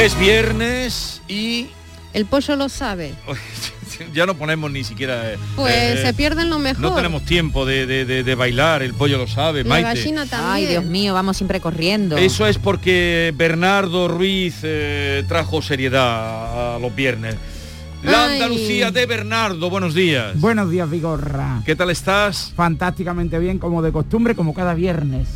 Es viernes y
El pollo lo sabe. *laughs*
ya no ponemos ni siquiera... eh,
Pues
eh,
se pierden lo mejor.
No tenemos tiempo de, de- de- de bailar, el pollo lo sabe,
La
Maite.
gallina también.
Ay, Dios mío, vamos siempre corriendo.
Eso es porque Bernardo Ruiz eh, trajo seriedad a los viernes. La
Ay.
Andalucía de Bernardo, buenos días.
Buenos días, Vigorra.
¿Qué tal estás?
Fantásticamente bien, como de costumbre, como cada viernes.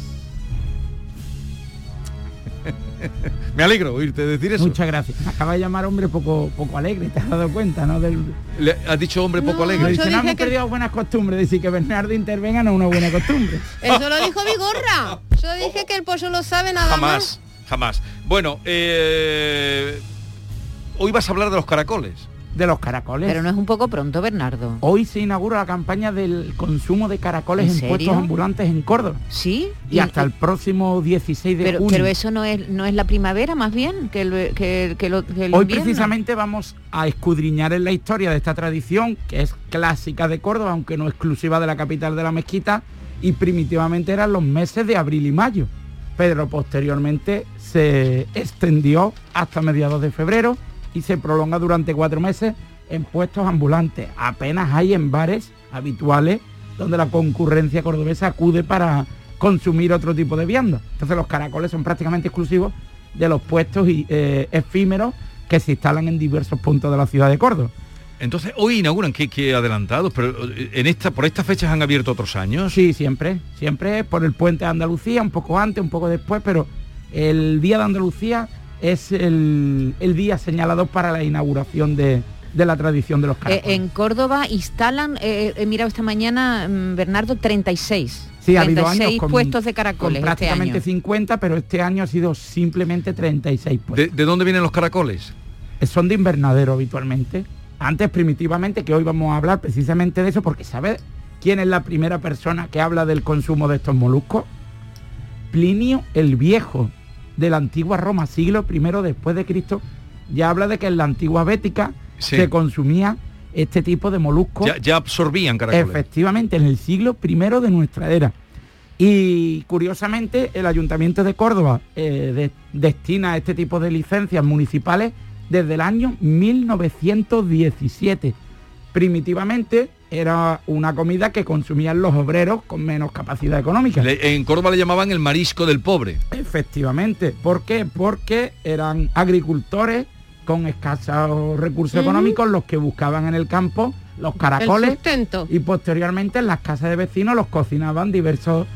*laughs*
Me alegro oírte decir eso.
Muchas gracias. Me acaba de llamar hombre poco, poco alegre, te has dado cuenta, ¿no? Del...
Le has dicho hombre poco alegre.
Dice, no,
dije
hemos
que-
perdido buenas costumbres. Decir que Bernardo intervenga no es una buena costumbre. *laughs*
Eso lo dijo Vigorra. Yo dije que el pollo lo sabe nada
Jamás,
más.
jamás. Bueno, eh, hoy vas a hablar de los caracoles.
De los caracoles.
Pero no es un poco pronto, Bernardo.
Hoy se inaugura la campaña del consumo de caracoles
¿En
en, puestos ambulantes en Córdoba.
Sí.
Y, hasta el próximo 16 de
pero,
junio.
pero eso no es no es la primavera más bien que el, que, que lo, que el
Hoy
invierno.
precisamente vamos a escudriñar en la historia de esta tradición, que es clásica de Córdoba, aunque no exclusiva de la capital de la mezquita, y primitivamente eran los meses de abril y mayo. Pero posteriormente se extendió hasta mediados de febrero y se prolonga durante cuatro meses en puestos ambulantes. Apenas hay en bares habituales donde la concurrencia cordobesa acude para consumir otro tipo de viandas. Entonces los caracoles son prácticamente exclusivos de los puestos y, eh, efímeros que se instalan en diversos puntos de la ciudad de Córdoba.
Entonces, hoy inauguran, qué adelantados, pero en esta, por estas fechas han abierto otros años.
Sí, siempre, siempre por el puente de Andalucía, un poco antes, un poco después, pero el Día de Andalucía es el, el día señalado para la inauguración de, de la tradición de los
Eh,
caracoles.
en Córdoba instalan, eh, he mirado esta mañana, mm, Bernardo, 36.
Sí, ha habido
36
años con,
puestos de
con
caracoles este
prácticamente
año.
50, pero este año ha sido simplemente 36 puestos.
¿De, de dónde vienen los caracoles?
Son de invernadero habitualmente. Antes, primitivamente, que hoy vamos a hablar precisamente de eso, porque ¿sabes quién es la primera persona que habla del consumo de estos moluscos? Plinio el Viejo, de la antigua Roma, siglo I después de Cristo, ya habla de que en la antigua Bética
Sí.
se consumía este tipo de moluscos.
Ya, ya absorbían caracoles.
Efectivamente, en el siglo I de nuestra era. Y curiosamente, el Ayuntamiento de Córdoba eh, de- destina este tipo de licencias municipales desde el año 1917. Primitivamente era una comida que consumían los obreros con menos capacidad económica.
Le- en Córdoba le llamaban el marisco del pobre.
Efectivamente. ¿Por qué? Porque eran agricultores con escasos recursos económicos los que buscaban en el campo los caracoles y posteriormente en las casas de vecinos los cocinaban diversos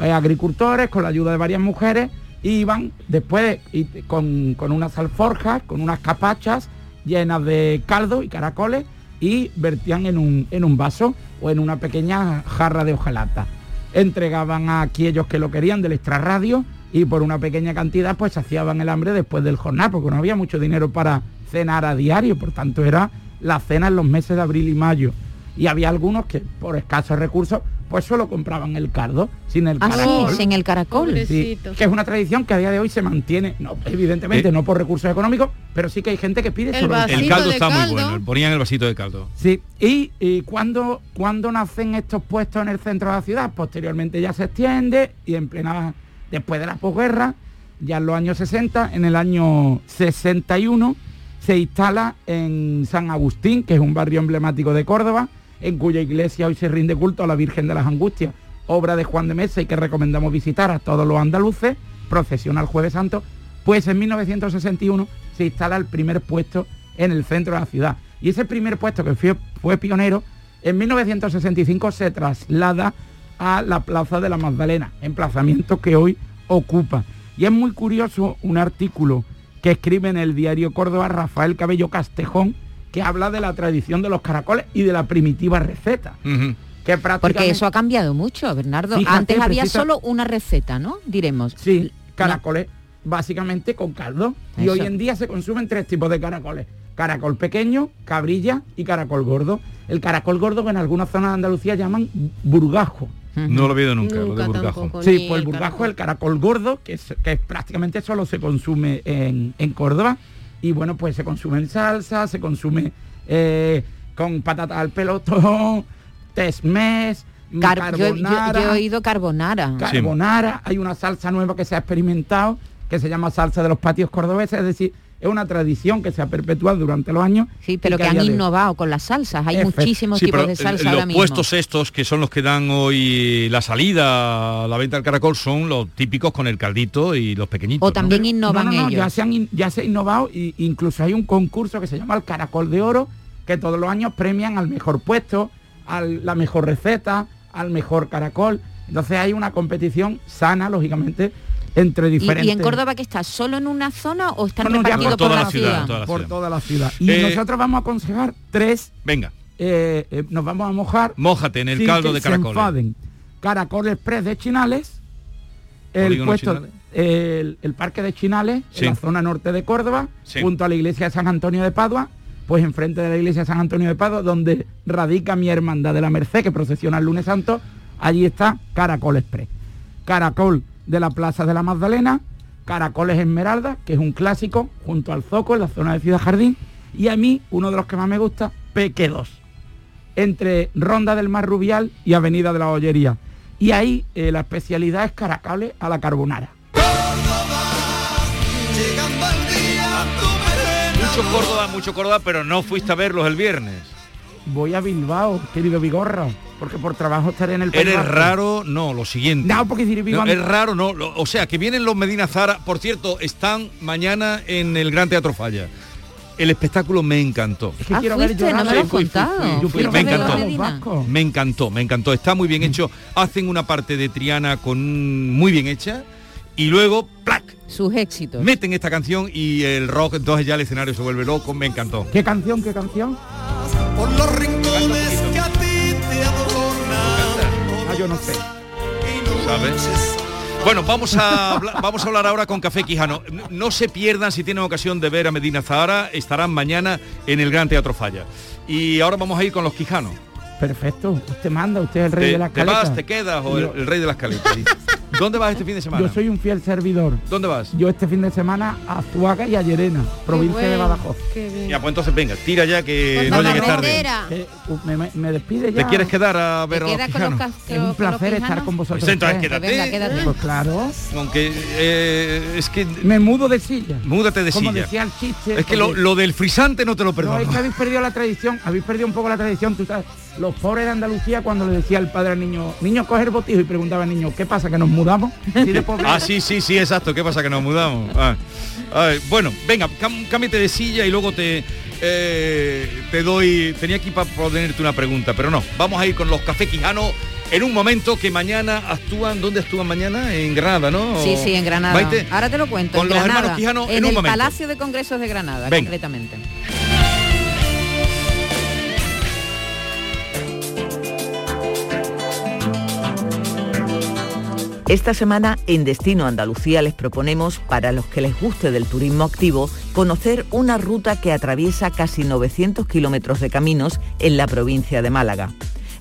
eh, agricultores con la ayuda de varias mujeres y iban después y- con, con unas alforjas, con unas capachas llenas de caldo y caracoles y vertían en un, en un vaso o en una pequeña jarra de hojalata. Entregaban a aquellos que lo querían del extrarradio y por una pequeña cantidad pues saciaban el hambre después del jornal porque no había mucho dinero para cenar a diario, por tanto era la cena en los meses de abril y mayo. Y había algunos que por escasos recursos pues solo compraban el cardo sin el
Ah,
caracol.
sí, sin el caracol.
Sí, que es una tradición que a día de hoy se mantiene, no, evidentemente
Eh.
no por recursos económicos, pero sí que hay gente que pide
El
solo
vasito
El caldo está muy bueno, ponían el vasito de caldo.
Sí, y, y cuando, cuando nacen estos puestos en el centro de la ciudad, posteriormente ya se extiende y en plena, después de la posguerra, ya en los años 60, en el año 61, se instala en San Agustín, que es un barrio emblemático de Córdoba, en cuya iglesia hoy se rinde culto a la Virgen de las Angustias, obra de Juan de Mesa y que recomendamos visitar a todos los andaluces, procesión al Jueves Santo, pues en 1961 se instala el primer puesto en el centro de la ciudad. Y ese primer puesto que fue, fue pionero, en 1965 se traslada a la Plaza de la Magdalena, emplazamiento que hoy ocupa. Y es muy curioso un artículo que escribe en el diario Córdoba Rafael Cabello Castejón, que habla de la tradición de los caracoles y de la primitiva receta. Que
Porque
prácticamente...
eso ha cambiado mucho, Bernardo.
Fíjate,
Antes había
precisa-
solo una receta, ¿no? Diremos.
Sí, caracoles básicamente con caldo. Y hoy en día se consumen tres tipos de caracoles. Caracol pequeño, cabrilla y caracol gordo. El caracol gordo que en algunas zonas de Andalucía llaman burgajo.
No lo he oído nunca, lo de burgajo.
tampoco.
Sí, pues el burgajo es el caracol gordo, que, es, que prácticamente solo se consume en, en Córdoba. Y bueno, pues se consume en salsa, se consume eh, con patata al pelotón, tesmés,
Car- yo, yo-
carbonara.
yo he oído carbonara.
carbonara, hay una salsa nueva que se ha experimentado, que se llama salsa de los patios cordobeses, es decir, es una tradición que se ha perpetuado durante los años.
Sí, pero que han
de
innovado con las salsas. Hay
Efect-
muchísimos
Sí,
tipos
pero
de salsa
los
ahora mismo.
puestos estos que son los que dan hoy la salida a la venta del caracol son los típicos con el caldito y los pequeñitos.
O
¿no?
también innovan
no, no, no,
ellos.
Ya se, han, in- ya se ha innovado y incluso hay un concurso que se llama el Caracol de Oro, que todos los años premian al mejor puesto, a la mejor receta, al mejor caracol. Entonces hay una competición sana, lógicamente, entre
¿Y,
diferentes...
y en Córdoba que está? ¿Solo en una zona o están
No,
repartidos
por
por
toda
la
la
ciudad?
toda la
por
ciudad.
toda la ciudad. Y
Eh,
nosotros vamos a aconsejar tres,
Venga,
eh, eh, nos vamos a mojar
mójate en el
sin
caldo
que
de
se
caracoles.
enfaden. Caracol Express de Chinales, el puesto,
Chinales.
el, el parque de Chinales,
Sí.
en la zona norte de Córdoba,
Sí.
junto a la iglesia de San Antonio de Padua, pues enfrente de la iglesia de San Antonio de Padua, donde radica mi hermandad de la Merced, que procesiona el lunes santo, allí está Caracol Express. Caracol de la Plaza de la Magdalena, Caracoles Esmeralda, que es un clásico, junto al Zoco, en la zona de Ciudad Jardín, y a mí, uno de los que más me gusta, Peque2, entre Ronda del Mar Rubial y Avenida de la Ollería. Y ahí eh, la especialidad es caracoles a la carbonara.
Mucho Córdoba, mucho Córdoba, pero no fuiste a verlos el viernes.
Voy a Bilbao, querido Vigorra, porque por trabajo estaré en el País
Eres
Vasco.
raro, no, lo siguiente.
No, porque diré, viva
No, es raro, no. lo- o sea, que vienen los Medina Zara. Por cierto, están mañana en el Gran Teatro Falla. El espectáculo me encantó.
Es que
Ah,
quiero
fuiste, no me lo has contado.
Me encantó. Me encantó, me encantó. Está muy bien hecho. Hacen una parte de Triana con muy bien hecha. Y luego, ¡plac!
Sus éxitos.
Meten esta canción y el rock, entonces ya el escenario se vuelve loco. Me encantó.
¿Qué canción, qué canción?
Por los rincones que a ti te.
Ah, yo no sé.
¿sabes? Bueno, vamos a, *laughs* vamos a hablar ahora con Café Quijano. No, se pierdan si tienen ocasión de ver a Medina Zahara, estarán mañana en el Gran Teatro Falla. Y ahora vamos a ir con los Quijanos.
Perfecto. Usted manda, usted es el rey
¿Te,
de las
te
caletas.
vas, te quedas o el, el rey de las caletas? *laughs* ¿Dónde vas este fin de semana?
Yo soy un fiel servidor.
¿Dónde vas?
Yo este fin de semana a Zuaga y a Llerena, provincia de
bueno,
Badajoz.
qué bien.
Ya, pues entonces venga, tira ya que
Por
no
la
llegues tarde.
Eh, me, me- me despide ya.
¿Te quieres quedar a ver a
Es un
con los
placer estar con vosotros.
Pues entonces quédate.
Venga, quédate.
Pues claro.
Aunque eh, es que
Me mudo de silla.
múdate de
Como
silla.
decía el chiste.
Es que lo, del frisante no te lo
No,
perdono.
es que habéis perdido la tradición, habéis perdido un poco la tradición, tú sabes. Los pobres de Andalucía cuando le decía el padre al niño, niño coge el botijo y preguntaba al niño, ¿qué pasa? ¿Que nos mudamos? Sí.
Ah, sí, sí, sí, exacto. ¿Qué pasa? Que nos mudamos. Ah. Ay, bueno, venga, cámbiate de silla y luego te, eh, te doy... Tenía aquí para ponerte una pregunta, pero no. Vamos a ir con los Café Quijano en un momento que mañana actúan... ¿Dónde actúan mañana? En Granada, ¿no?
Sí, sí, en Granada. Ahora te lo cuento.
con
en
los
Granada,
hermanos Quijano en
en,
un
el
momento.
Palacio de Congresos de Granada,
Venga.
concretamente.
Esta semana en Destino Andalucía les proponemos, para los que les guste del turismo activo, conocer una ruta que atraviesa casi 900 kilómetros de caminos en la provincia de Málaga.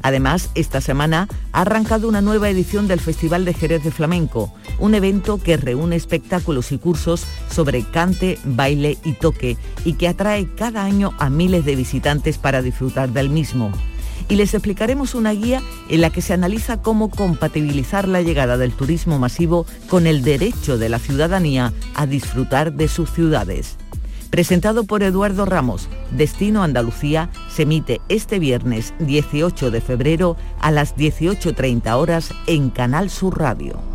Además, esta semana ha arrancado una nueva edición del Festival de Jerez de Flamenco, un evento que reúne espectáculos y cursos sobre cante, baile y toque y que atrae cada año a miles de visitantes para disfrutar del mismo y les explicaremos una guía en la que se analiza cómo compatibilizar la llegada del turismo masivo con el derecho de la ciudadanía a disfrutar de sus ciudades. Presentado por Eduardo Ramos, Destino Andalucía se emite este viernes 18 de febrero a las 18.30 horas en Canal Sur Radio.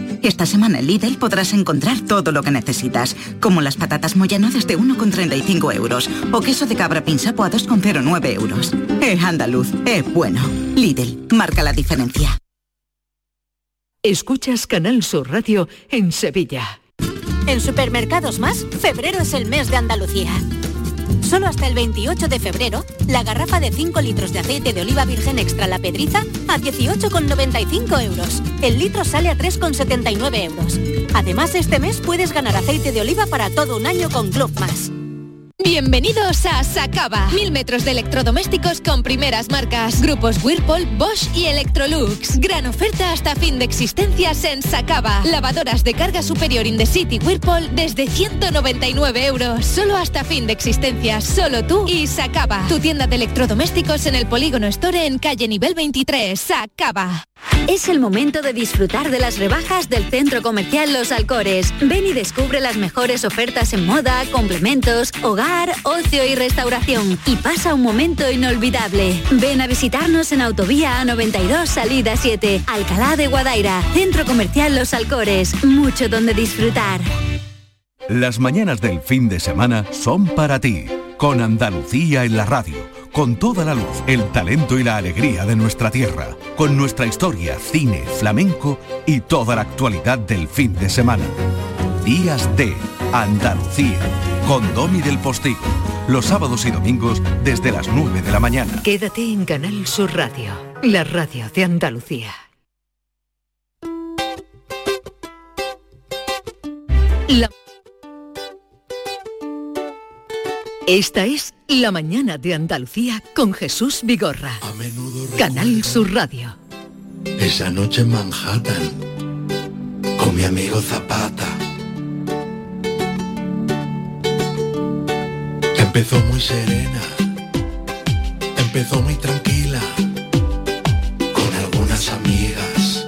Esta semana en Lidl podrás encontrar todo lo que necesitas, como las patatas Moyano desde 1,35 euros o queso de cabra pinsapo a 2,09 euros. Es andaluz, es bueno. Lidl, marca la diferencia.
Escuchas Canal Sur Radio en Sevilla.
En Supermercados Más, febrero es el mes de Andalucía. Solo hasta el 28 de febrero, la garrafa de 5 litros de aceite de oliva virgen extra La Pedriza a 18,95 euros. El litro sale a 3,79 euros. Además, este mes puedes ganar aceite de oliva para todo un año con Club.
Bienvenidos a Sacaba. Mil metros de electrodomésticos con primeras marcas. Grupos Whirlpool, Bosch y Electrolux. Gran oferta hasta fin de existencias en Sacaba. Lavadoras de carga superior in the city Whirlpool desde 199 euros. Solo hasta fin de existencias. Solo tú y Sacaba. Tu tienda de electrodomésticos en el Polígono Store en calle nivel 23. Sacaba.
Es el momento de disfrutar de las rebajas del Centro Comercial Los Alcores. Ven y descubre las mejores ofertas en moda, complementos, hogar, ocio y restauración. Y pasa un momento inolvidable. Ven a visitarnos en Autovía A92 Salida 7, Alcalá de Guadaira, Centro Comercial Los Alcores. Mucho donde disfrutar.
Las mañanas del fin de semana son para ti, con Andalucía en la radio con toda la luz, el talento y la alegría de nuestra tierra, con nuestra historia, cine, flamenco y toda la actualidad del fin de semana. Días de Andalucía, con Domi del Postigo, los sábados y domingos desde las 9 de la mañana.
Quédate en Canal Sur Radio, la radio de Andalucía. La- Esta es La mañana de Andalucía con Jesús Vigorra. Canal Sur Radio.
Esa noche en Manhattan, con mi amigo Zapata. Empezó muy serena, empezó muy tranquila, con algunas amigas.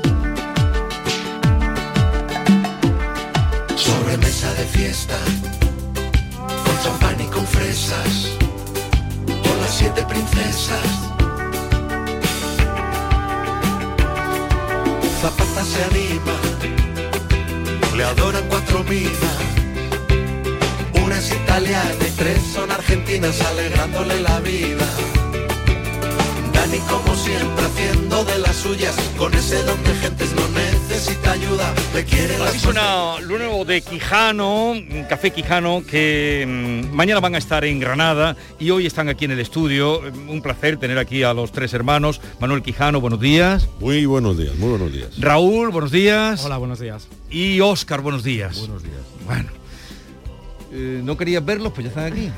Sobremesa de fiesta, con champán y con fresas, con las siete princesas. Zapata se anima, le adoran cuatro minas. Una es italiana y tres son argentinas alegrándole la vida. Dani como siempre haciendo de las suyas, con ese don de gentes no necesita ayuda, le quiere las
Así suena lo nuevo de Quijano, un Café Quijano, que mm, mañana van a estar en Granada y hoy están aquí en el estudio. Un placer tener aquí a los tres hermanos. Manuel Quijano, buenos días.
Muy buenos días, muy buenos días.
Raúl, buenos días.
Hola, buenos días.
Y Óscar, buenos días.
Buenos días.
Bueno. Eh, no querías verlos, pues ya están aquí.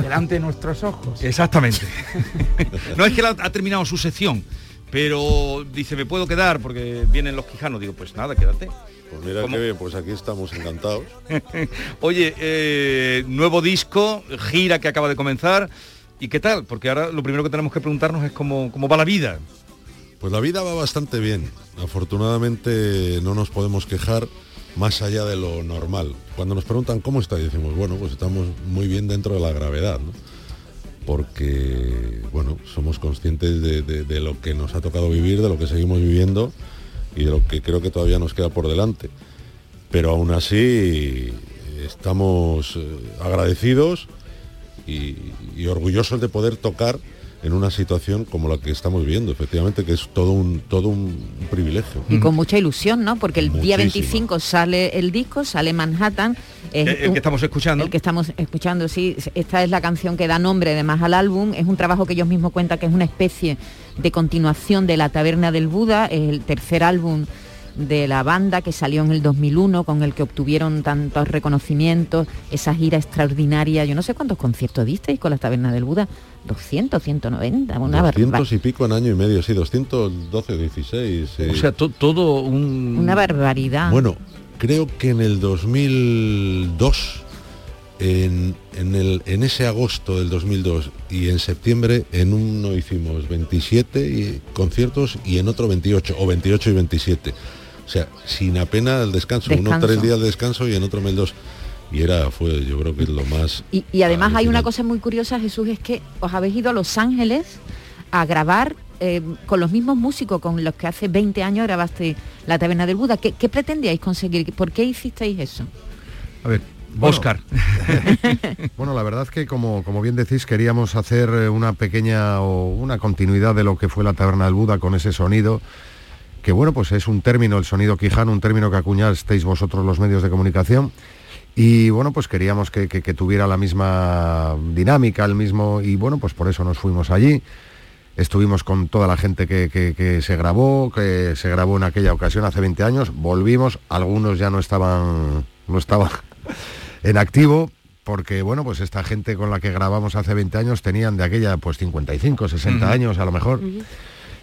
Delante de nuestros ojos.
Exactamente. *laughs* no es que la- ha terminado su sección, pero dice, me puedo quedar porque vienen los quijanos. Digo, pues nada, quédate.
Pues mira
¿Cómo?
qué bien, pues aquí estamos encantados. *laughs*
Oye, eh, nuevo disco, gira que acaba de comenzar. ¿Y qué tal? Porque ahora lo primero que tenemos que preguntarnos es cómo, cómo va la vida.
Pues la vida va bastante bien. Afortunadamente no nos podemos quejar más allá de lo normal. Cuando nos preguntan cómo está, decimos, bueno, pues estamos muy bien dentro de la gravedad. Porque, bueno, somos conscientes de lo que nos ha tocado vivir, de lo que seguimos viviendo y de lo que creo que todavía nos queda por delante. Pero aún así estamos eh, agradecidos y, y orgullosos de poder tocar en una situación como la que estamos viviendo, efectivamente, que es todo un todo un privilegio.
Y con mucha ilusión, ¿no? Porque el día
Muchísima.
25 sale el disco, sale Manhattan. es
El- el
un-
que estamos escuchando.
El que estamos escuchando, sí. Esta es la canción que da nombre además al álbum. Es un trabajo que ellos mismos cuentan que es una especie de continuación de La Taberna del Buda, es el tercer álbum de la banda que salió en el 2001 con el que obtuvieron tantos reconocimientos, esa gira extraordinaria, yo no sé cuántos conciertos disteis con la Taberna del Buda, 200, 190, una barbaridad.
200 y pico en año y medio, sí, 212 o 16. sí.
O sea, to- todo un...
Una barbaridad.
Bueno, creo que en el 2002, en, en el, en ese agosto del 2002 y en septiembre, en uno hicimos 27 y- conciertos y en otro 28, o 28 y 27. O sea, sin apenas el descanso, uno
Descanso.
tres días de descanso y en otro mes dos. Y era, fue, yo creo que es lo más...
Y, y además hay una cosa muy curiosa, Jesús, es que os habéis ido a Los Ángeles a grabar eh, con los mismos músicos con los que hace 20 años grabaste La Taberna del Buda. ¿Qué, qué pretendíais conseguir? ¿Por qué hicisteis eso?
A ver,
Bueno.
Óscar. *laughs*
Bueno, la verdad es que como, como bien decís, queríamos hacer eh, una pequeña o una continuidad de lo que fue la taberna del Buda con ese sonido, que bueno, pues es un término, el sonido quijano, un término que acuñasteis vosotros los medios de comunicación. Y bueno, pues queríamos que, que- que tuviera la misma dinámica, el mismo. Y bueno, pues por eso nos fuimos allí. Estuvimos con toda la gente que, que- que se grabó, que se grabó en aquella ocasión hace 20 años. Volvimos, algunos ya no estaban, no estaban *laughs* en activo, porque bueno, pues esta gente con la que grabamos hace 20 años tenían de aquella pues 55, 60
Ujú.
años a lo mejor.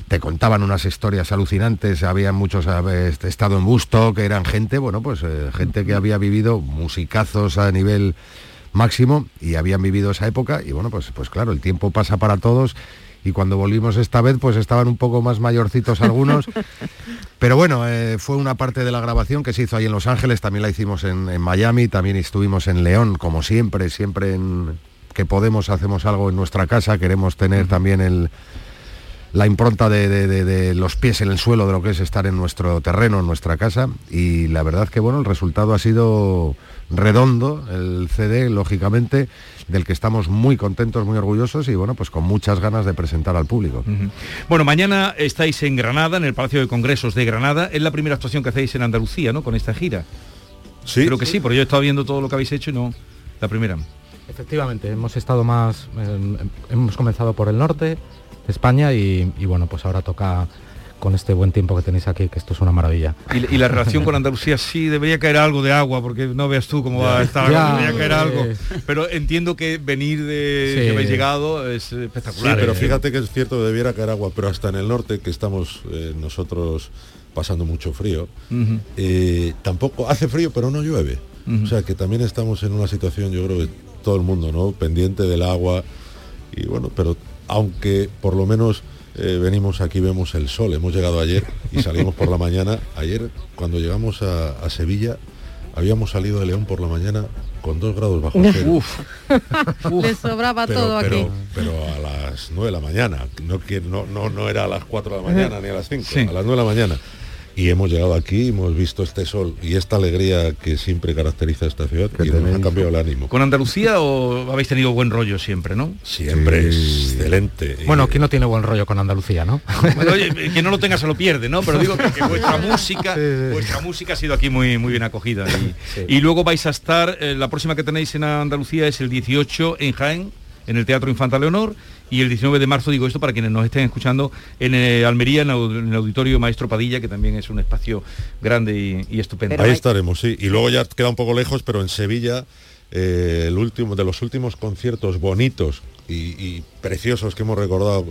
Te contaban unas historias alucinantes, había muchos había estado en busto, que eran gente, bueno, pues eh, gente que había vivido musicazos a nivel máximo y habían vivido esa época y bueno, pues pues claro, el tiempo pasa para todos y cuando volvimos esta vez pues estaban un poco más mayorcitos algunos. *laughs* Pero bueno, eh, fue una parte de la grabación que se hizo ahí en Los Ángeles, también la hicimos en, en Miami, también estuvimos en León, como siempre, siempre en, que podemos hacemos algo en nuestra casa, queremos tener también el, la impronta de, de- de- de los pies en el suelo de lo que es estar en nuestro terreno, en nuestra casa. Y la verdad que bueno, el resultado ha sido redondo, el CD, lógicamente, del que estamos muy contentos, muy orgullosos y bueno, pues con muchas ganas de presentar al público.
Bueno, mañana estáis en Granada, en el Palacio de Congresos de Granada. Es la primera actuación que hacéis en Andalucía, ¿no? Con esta gira.
Sí.
Creo que sí, porque yo he estado viendo todo lo que habéis hecho y no la primera.
Efectivamente, hemos estado más, eh, hemos comenzado por el norte España y, y bueno, pues ahora toca con este buen tiempo que tenéis aquí, que esto es una maravilla.
Y, y la relación con Andalucía sí debería caer algo de agua, porque no veas tú cómo va a estar,
Ya,
debería caer
eh.
algo. Pero entiendo que venir de
Sí.
que habéis llegado es
Sí,
espectacular.
pero
¿eh?
fíjate que es cierto, debiera caer agua, pero hasta en el norte, que estamos eh, nosotros pasando mucho frío, eh, tampoco hace frío, pero no llueve. O sea que también estamos en una situación, yo creo que todo el mundo, ¿no? Pendiente del agua. Y bueno, pero aunque por lo menos eh, venimos aquí, vemos el sol. Hemos llegado ayer y salimos por la mañana. Ayer, cuando llegamos a, a Sevilla, habíamos salido de León por la mañana con dos grados bajo cero. *laughs*
Le sobraba
pero,
todo
pero,
aquí.
pero a las 9 de la mañana, no, que no, no, no era a las 4 de la mañana ni a las 5,
Sí.
a las 9 de la mañana. Y hemos llegado aquí, hemos visto este sol y esta alegría que siempre caracteriza a esta ciudad y nos ha cambiado el ánimo.
¿Con Andalucía o habéis tenido buen rollo siempre, no?
Siempre excelente.
Bueno, ¿quién no tiene buen rollo con Andalucía, no?
Bueno, *laughs* oye, que no lo tenga se lo pierde, ¿no? Pero digo que, que vuestra *laughs* música,
Sí, sí.
vuestra música ha sido aquí muy, muy bien acogida. Y, y luego vais a estar, eh, la próxima que tenéis en Andalucía es el 18 en Jaén, en el Teatro Infanta Leonor, y el 19 de marzo, digo esto para quienes nos estén escuchando, en eh, Almería, en, el Auditorio Maestro Padilla, que también es un espacio grande y, y estupendo.
Ahí estaremos, sí. Y luego ya queda un poco lejos, pero en Sevilla, eh, el último de los últimos conciertos bonitos y, y preciosos que hemos recordado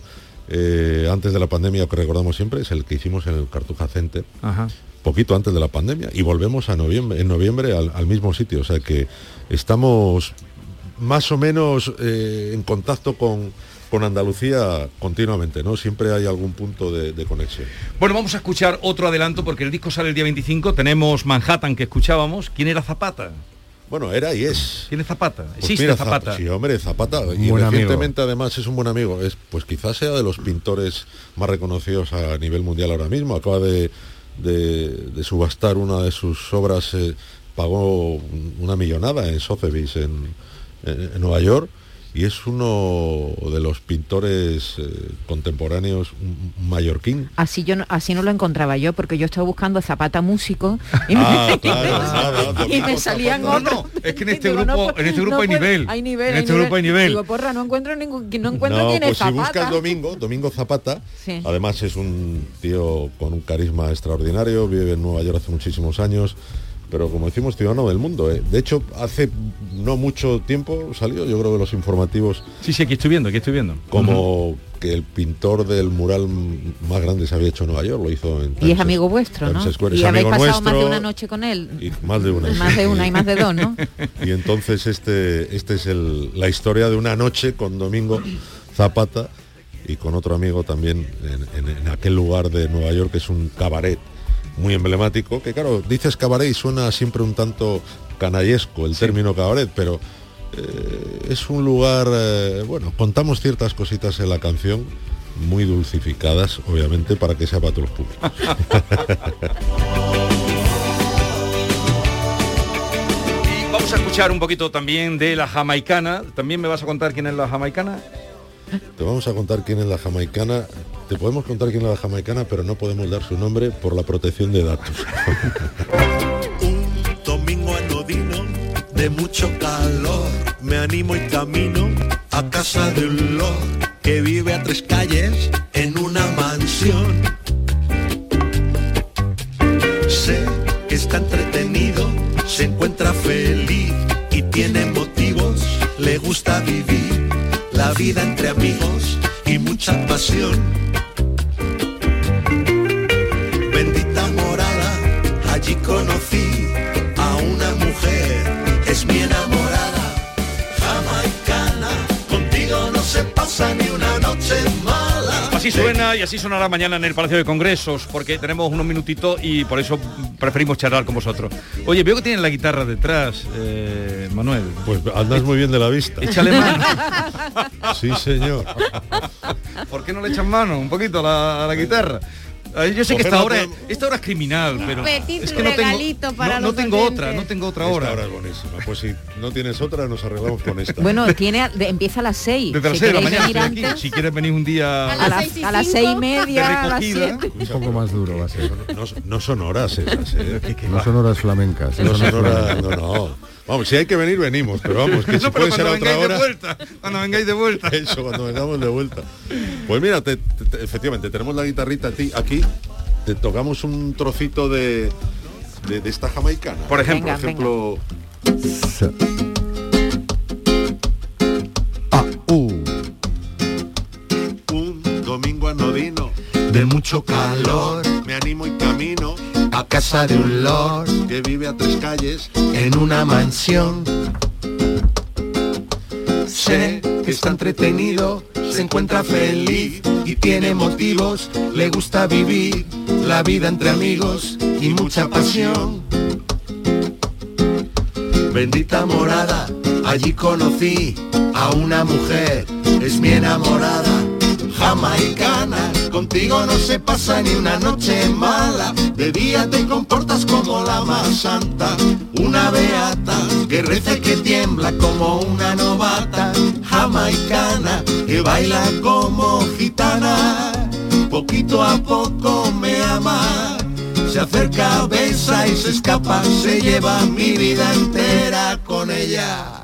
eh, antes de la pandemia, o que recordamos siempre, es el que hicimos en el Cartuja Center.
Ajá.
poquito antes de la pandemia y volvemos a noviembre, en noviembre al, al mismo sitio. O sea que estamos más o menos eh, en contacto con, con Andalucía continuamente, ¿no? Siempre hay algún punto de, de conexión.
Bueno, vamos a escuchar otro adelanto porque el disco sale el día 25. Tenemos Manhattan que escuchábamos. ¿Quién era Zapata?
Bueno, era y es.
¿Quién es Zapata?
Pues
Existe
mira,
Zapata.
Zap- Sí, hombre, Zapata. Y
buen amigo.
recientemente además es un buen amigo. Es, pues quizás sea de los pintores más reconocidos a nivel mundial ahora mismo. Acaba de, de- de subastar una de sus obras, eh, pagó una millonada en Sotheby's en, en- en Nueva York. Y es uno de los pintores eh, contemporáneos, mallorquín.
Así yo no, así no lo encontraba yo porque yo estaba buscando Zapata músico y me,
Ah, *laughs* claro,
y salían
no,
otros.
Es que en este
Digo,
grupo,
pues,
en este grupo hay
puede-
nivel.
Hay nivel,
En
hay
este grupo hay nivel.
Digo, porra, no encuentro ningún, no encuentro
No,
quién es
pues si
Zapata.
buscas Domingo, Domingo Zapata,
Sí.
además es un tío con un carisma extraordinario, vive en Nueva York hace muchísimos años, pero como decimos, ciudadano del mundo. ¿eh? De hecho, hace no mucho tiempo salió, yo creo que los informativos,
Sí, sí, aquí estoy viendo, aquí estoy viendo.
como que el pintor del mural más grande se había hecho en Nueva York, lo hizo en
Y es amigo vuestro, ¿no? Y
Es
habéis
amigo
pasado más de una noche con él.
y más de una.
Más de una y más de dos, ¿no? *laughs*
Y entonces este, este es el- la historia de una noche con Domingo Zapata y con otro amigo también en, en- en aquel lugar de Nueva York que es un cabaret muy emblemático, que claro, dices cabaret y suena siempre un tanto canallesco el término cabaret, pero eh, es un lugar, eh, bueno, contamos ciertas cositas en la canción, muy dulcificadas, obviamente, para que sea para todos los públicos. *laughs*
Y vamos a escuchar un poquito también de la jamaicana. ¿También me vas a contar quién es la jamaicana?
Te vamos a contar quién es la jamaicana. Te podemos contar quién es la jamaicana, pero no podemos dar su nombre por la protección de datos. *laughs*
domingo anodino de mucho calor. Me animo y camino a casa de un lord que vive a tres calles en una mansión. Sé que está entretenido, se encuentra feliz y tiene motivos. Le gusta vivir la vida entre amigos mucha pasión. Bendita morada, allí conocí
así suena y así sonará mañana en el Palacio de Congresos, porque tenemos unos minutitos y por eso preferimos charlar con vosotros. Oye, veo que tienen la guitarra detrás, eh, Manuel.
Pues andas muy bien de la vista.
Échale mano.
Sí, señor.
¿Por qué no le echan mano un poquito a la, a la guitarra? Ay, Yo sé que esta hora,
podamos-
esta hora es criminal, pero es que no tengo,
regalito para
no, no
los
tengo
oyentes.
otra, no tengo otra
Esta
hora.
es buenísima. Pues si no tienes otra, nos arreglamos con esta.
Bueno, tiene, de- empieza a las 6.
Desde las
si
6 de la mañana aquí. quieres venir un día
a las, a las seis y media, a las siete.
Un poco más duro va a ser.
No, *laughs* no son horas esas, ¿eh?
No son horas flamencas.
No son
es
horas,
flamenco.
no, no. Vamos, si hay que venir, venimos, pero vamos, que *laughs* si
No,
puede ser a otra
de
hora.
vuelta, cuando vengáis de vuelta. *laughs*
Eso, cuando vengamos de vuelta. Pues mira, te- te- te- efectivamente, tenemos la guitarrita a ti aquí. Te tocamos un trocito de, de, de esta jamaicana.
Por ejemplo.
Por ejemplo, un domingo anodino de mucho calor. Me animo y camino a casa de un lord que vive a tres calles en una mansión. Sé que está entretenido, se encuentra feliz y tiene motivos. Le gusta vivir la vida entre amigos y mucha pasión. Bendita morada, allí conocí a una mujer, es mi enamorada, jamaicana. Contigo no se pasa ni una noche mala, de día te comportas como la más santa, una beata que reza y que tiembla como una novata, jamaicana que baila como gitana, poquito a poco me ama. Se acerca, besa y se escapa, se lleva mi vida entera con ella.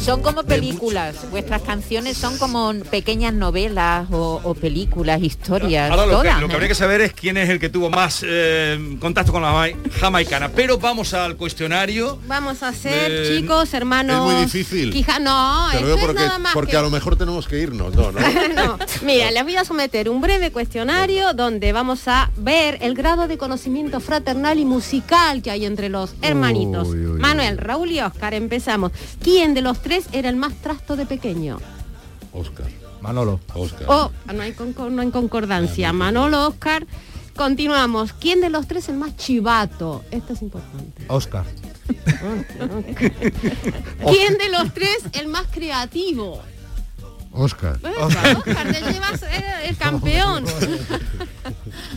Son como películas, vuestras canciones son como pequeñas novelas o, o películas, historias,
Ahora lo que,
todas.
lo que
¿eh?
habría que saber es quién es el que tuvo más eh, contacto con la jamai- jamaicana. Pero vamos al cuestionario.
Vamos a hacer,
Eh,
chicos, hermanos.
es muy difícil.
Quija- no,
Te lo
esto
digo
es
porque,
nada más
porque
que-
a lo mejor tenemos que irnos. No, no. *laughs*
No, Mira, les voy a someter un breve cuestionario donde vamos a ver el grado de conocimiento fraternal y musical que hay entre los hermanitos.
Uy, uy,
Manuel, Raúl y Oscar, empezamos. ¿Quién de los tres era el más trasto de pequeño?
Oscar.
Manolo.
Oscar.
Oh, no hay, no hay concordancia. Manolo, Oscar. Continuamos. ¿Quién de los tres es el más chivato? Esto es importante.
Oscar. *laughs*
¿Quién de los tres el más creativo?
Oscar.
Oscar, Oscar, te llevas el *laughs* campeón.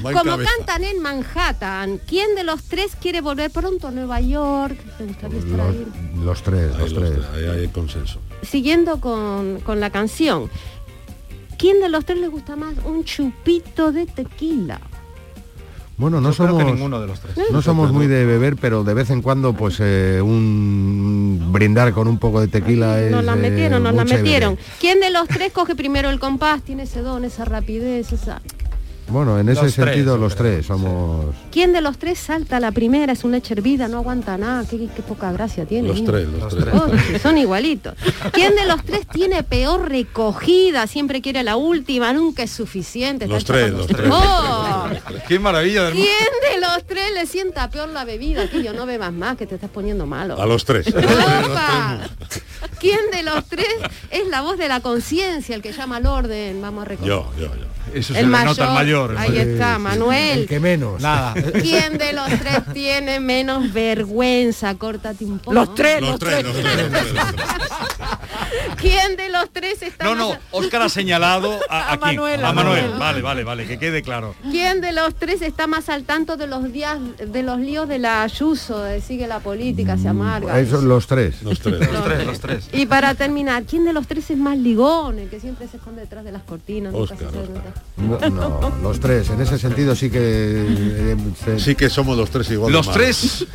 Como cantan en Manhattan, ¿quién de los tres quiere volver pronto a Nueva York? ¿Te gustaría estar ahí?
Los, los tres, los tres,
ahí hay consenso.
Siguiendo con, con la canción, ¿quién de los tres le gusta más un chupito de tequila?
Bueno, no
Yo creo
somos
que ninguno de los tres.
no somos muy de beber, pero de vez en cuando pues eh, un brindar con un poco de tequila es
Nos la
eh,
metieron, nos la metieron. ¿Quién de los tres coge primero el compás? Tiene ese don, esa rapidez, esa...
Bueno, en ese
Los
sentido los
creo,
tres somos
¿Quién de los tres salta la primera? Es una leche hervida, no aguanta nada. Qué, qué poca gracia tiene.
Los
mira.
tres, los tres.
Oh, son igualitos. ¿Quién de los tres tiene peor recogida? Siempre quiere la última, nunca es suficiente.
Los
está
tres, los tres.
¡Oh!
Qué maravilla del mundo.
¿Quién de los tres le sienta peor la bebida? Que yo no bebas más, que te estás poniendo malo.
A los tres.
¿Quién de los tres es la voz de la conciencia, el que llama al orden? Vamos a recoger.
Yo, yo, yo.
Eso
El
se
mayor,
nota al mayor.
ahí está, Manuel.
El que menos. Nada.
¿Quién de los tres tiene menos vergüenza? Córtate un poco.
Los tres,
Los
los
tres,
tres.
los *laughs* *laughs*
¿Quién de los tres está
No,
más...
no, Oscar ha señalado a, *laughs*
A
a quién?
Manuel,
A Manuel. Vale, vale, vale, que quede claro.
¿Quién de los tres está más al tanto de los días, de los líos de la Ayuso, de sigue la política, se amarga?
Eso, los tres.
Los tres.
Los tres, los tres. *laughs*
Y para terminar, ¿quién de los tres es más ligón, el que siempre se esconde detrás de las cortinas?
Oscar?
No, no, los tres. En ese sentido sí que eh, se-
Sí que somos los tres igual
Los
malos.
tres.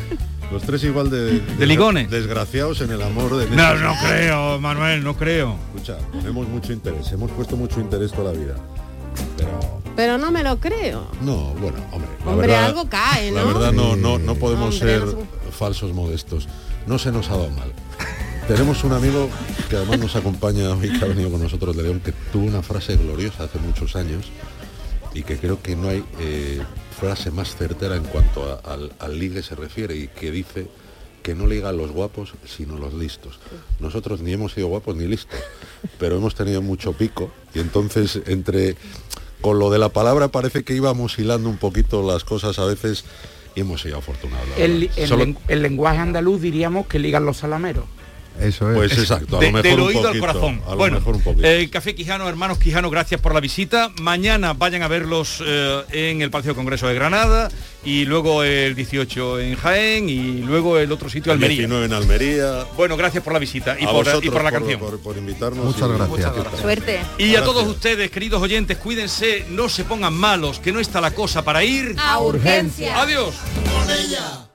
Los tres igual de,
De ligones.
Desgraciados en el amor de
No, no creo, Manuel, no creo.
Escucha, ponemos mucho interés, hemos puesto mucho interés toda la vida. Pero
Pero no me lo creo.
no, bueno, hombre. la
Hombre,
verdad-
algo cae,
La
¿no?
verdad no, no, no podemos
Hombre,
ser
no
falsos modestos. No se nos ha dado mal. Tenemos un amigo que además nos acompaña hoy, que ha venido con nosotros de León, que tuvo una frase gloriosa hace muchos años y que creo que no hay eh, frase más certera en cuanto a- al, al ligue se refiere y que dice que no ligan los guapos, sino los listos. Nosotros ni hemos sido guapos ni listos, pero hemos tenido mucho pico y entonces entre con lo de la palabra parece que íbamos hilando un poquito las cosas a veces y hemos sido afortunados.
El,
Solo-
el lenguaje andaluz diríamos que ligan los salameros.
Eso es.
Pues exacto, a
De-
lo mejor
del
un
oído al corazón.
a lo
Bueno,
mejor un poquito.
eh, Café Quijano, hermanos Quijano, gracias por la visita. Mañana vayan a verlos eh, en el Palacio de Congreso de Granada y luego el 18 en Jaén y luego el otro sitio,
El
Almería.
19 en Almería.
Bueno, gracias por la visita y,
A
por, y
vosotros
por la
por-
canción.
por- por invitarnos
Muchas gracias.
aquí estamos.
Suerte.
Y a
Gracias.
todos ustedes, queridos oyentes, cuídense, no se pongan malos, que no está la cosa para ir
A urgencia.
Adiós.
Con ella.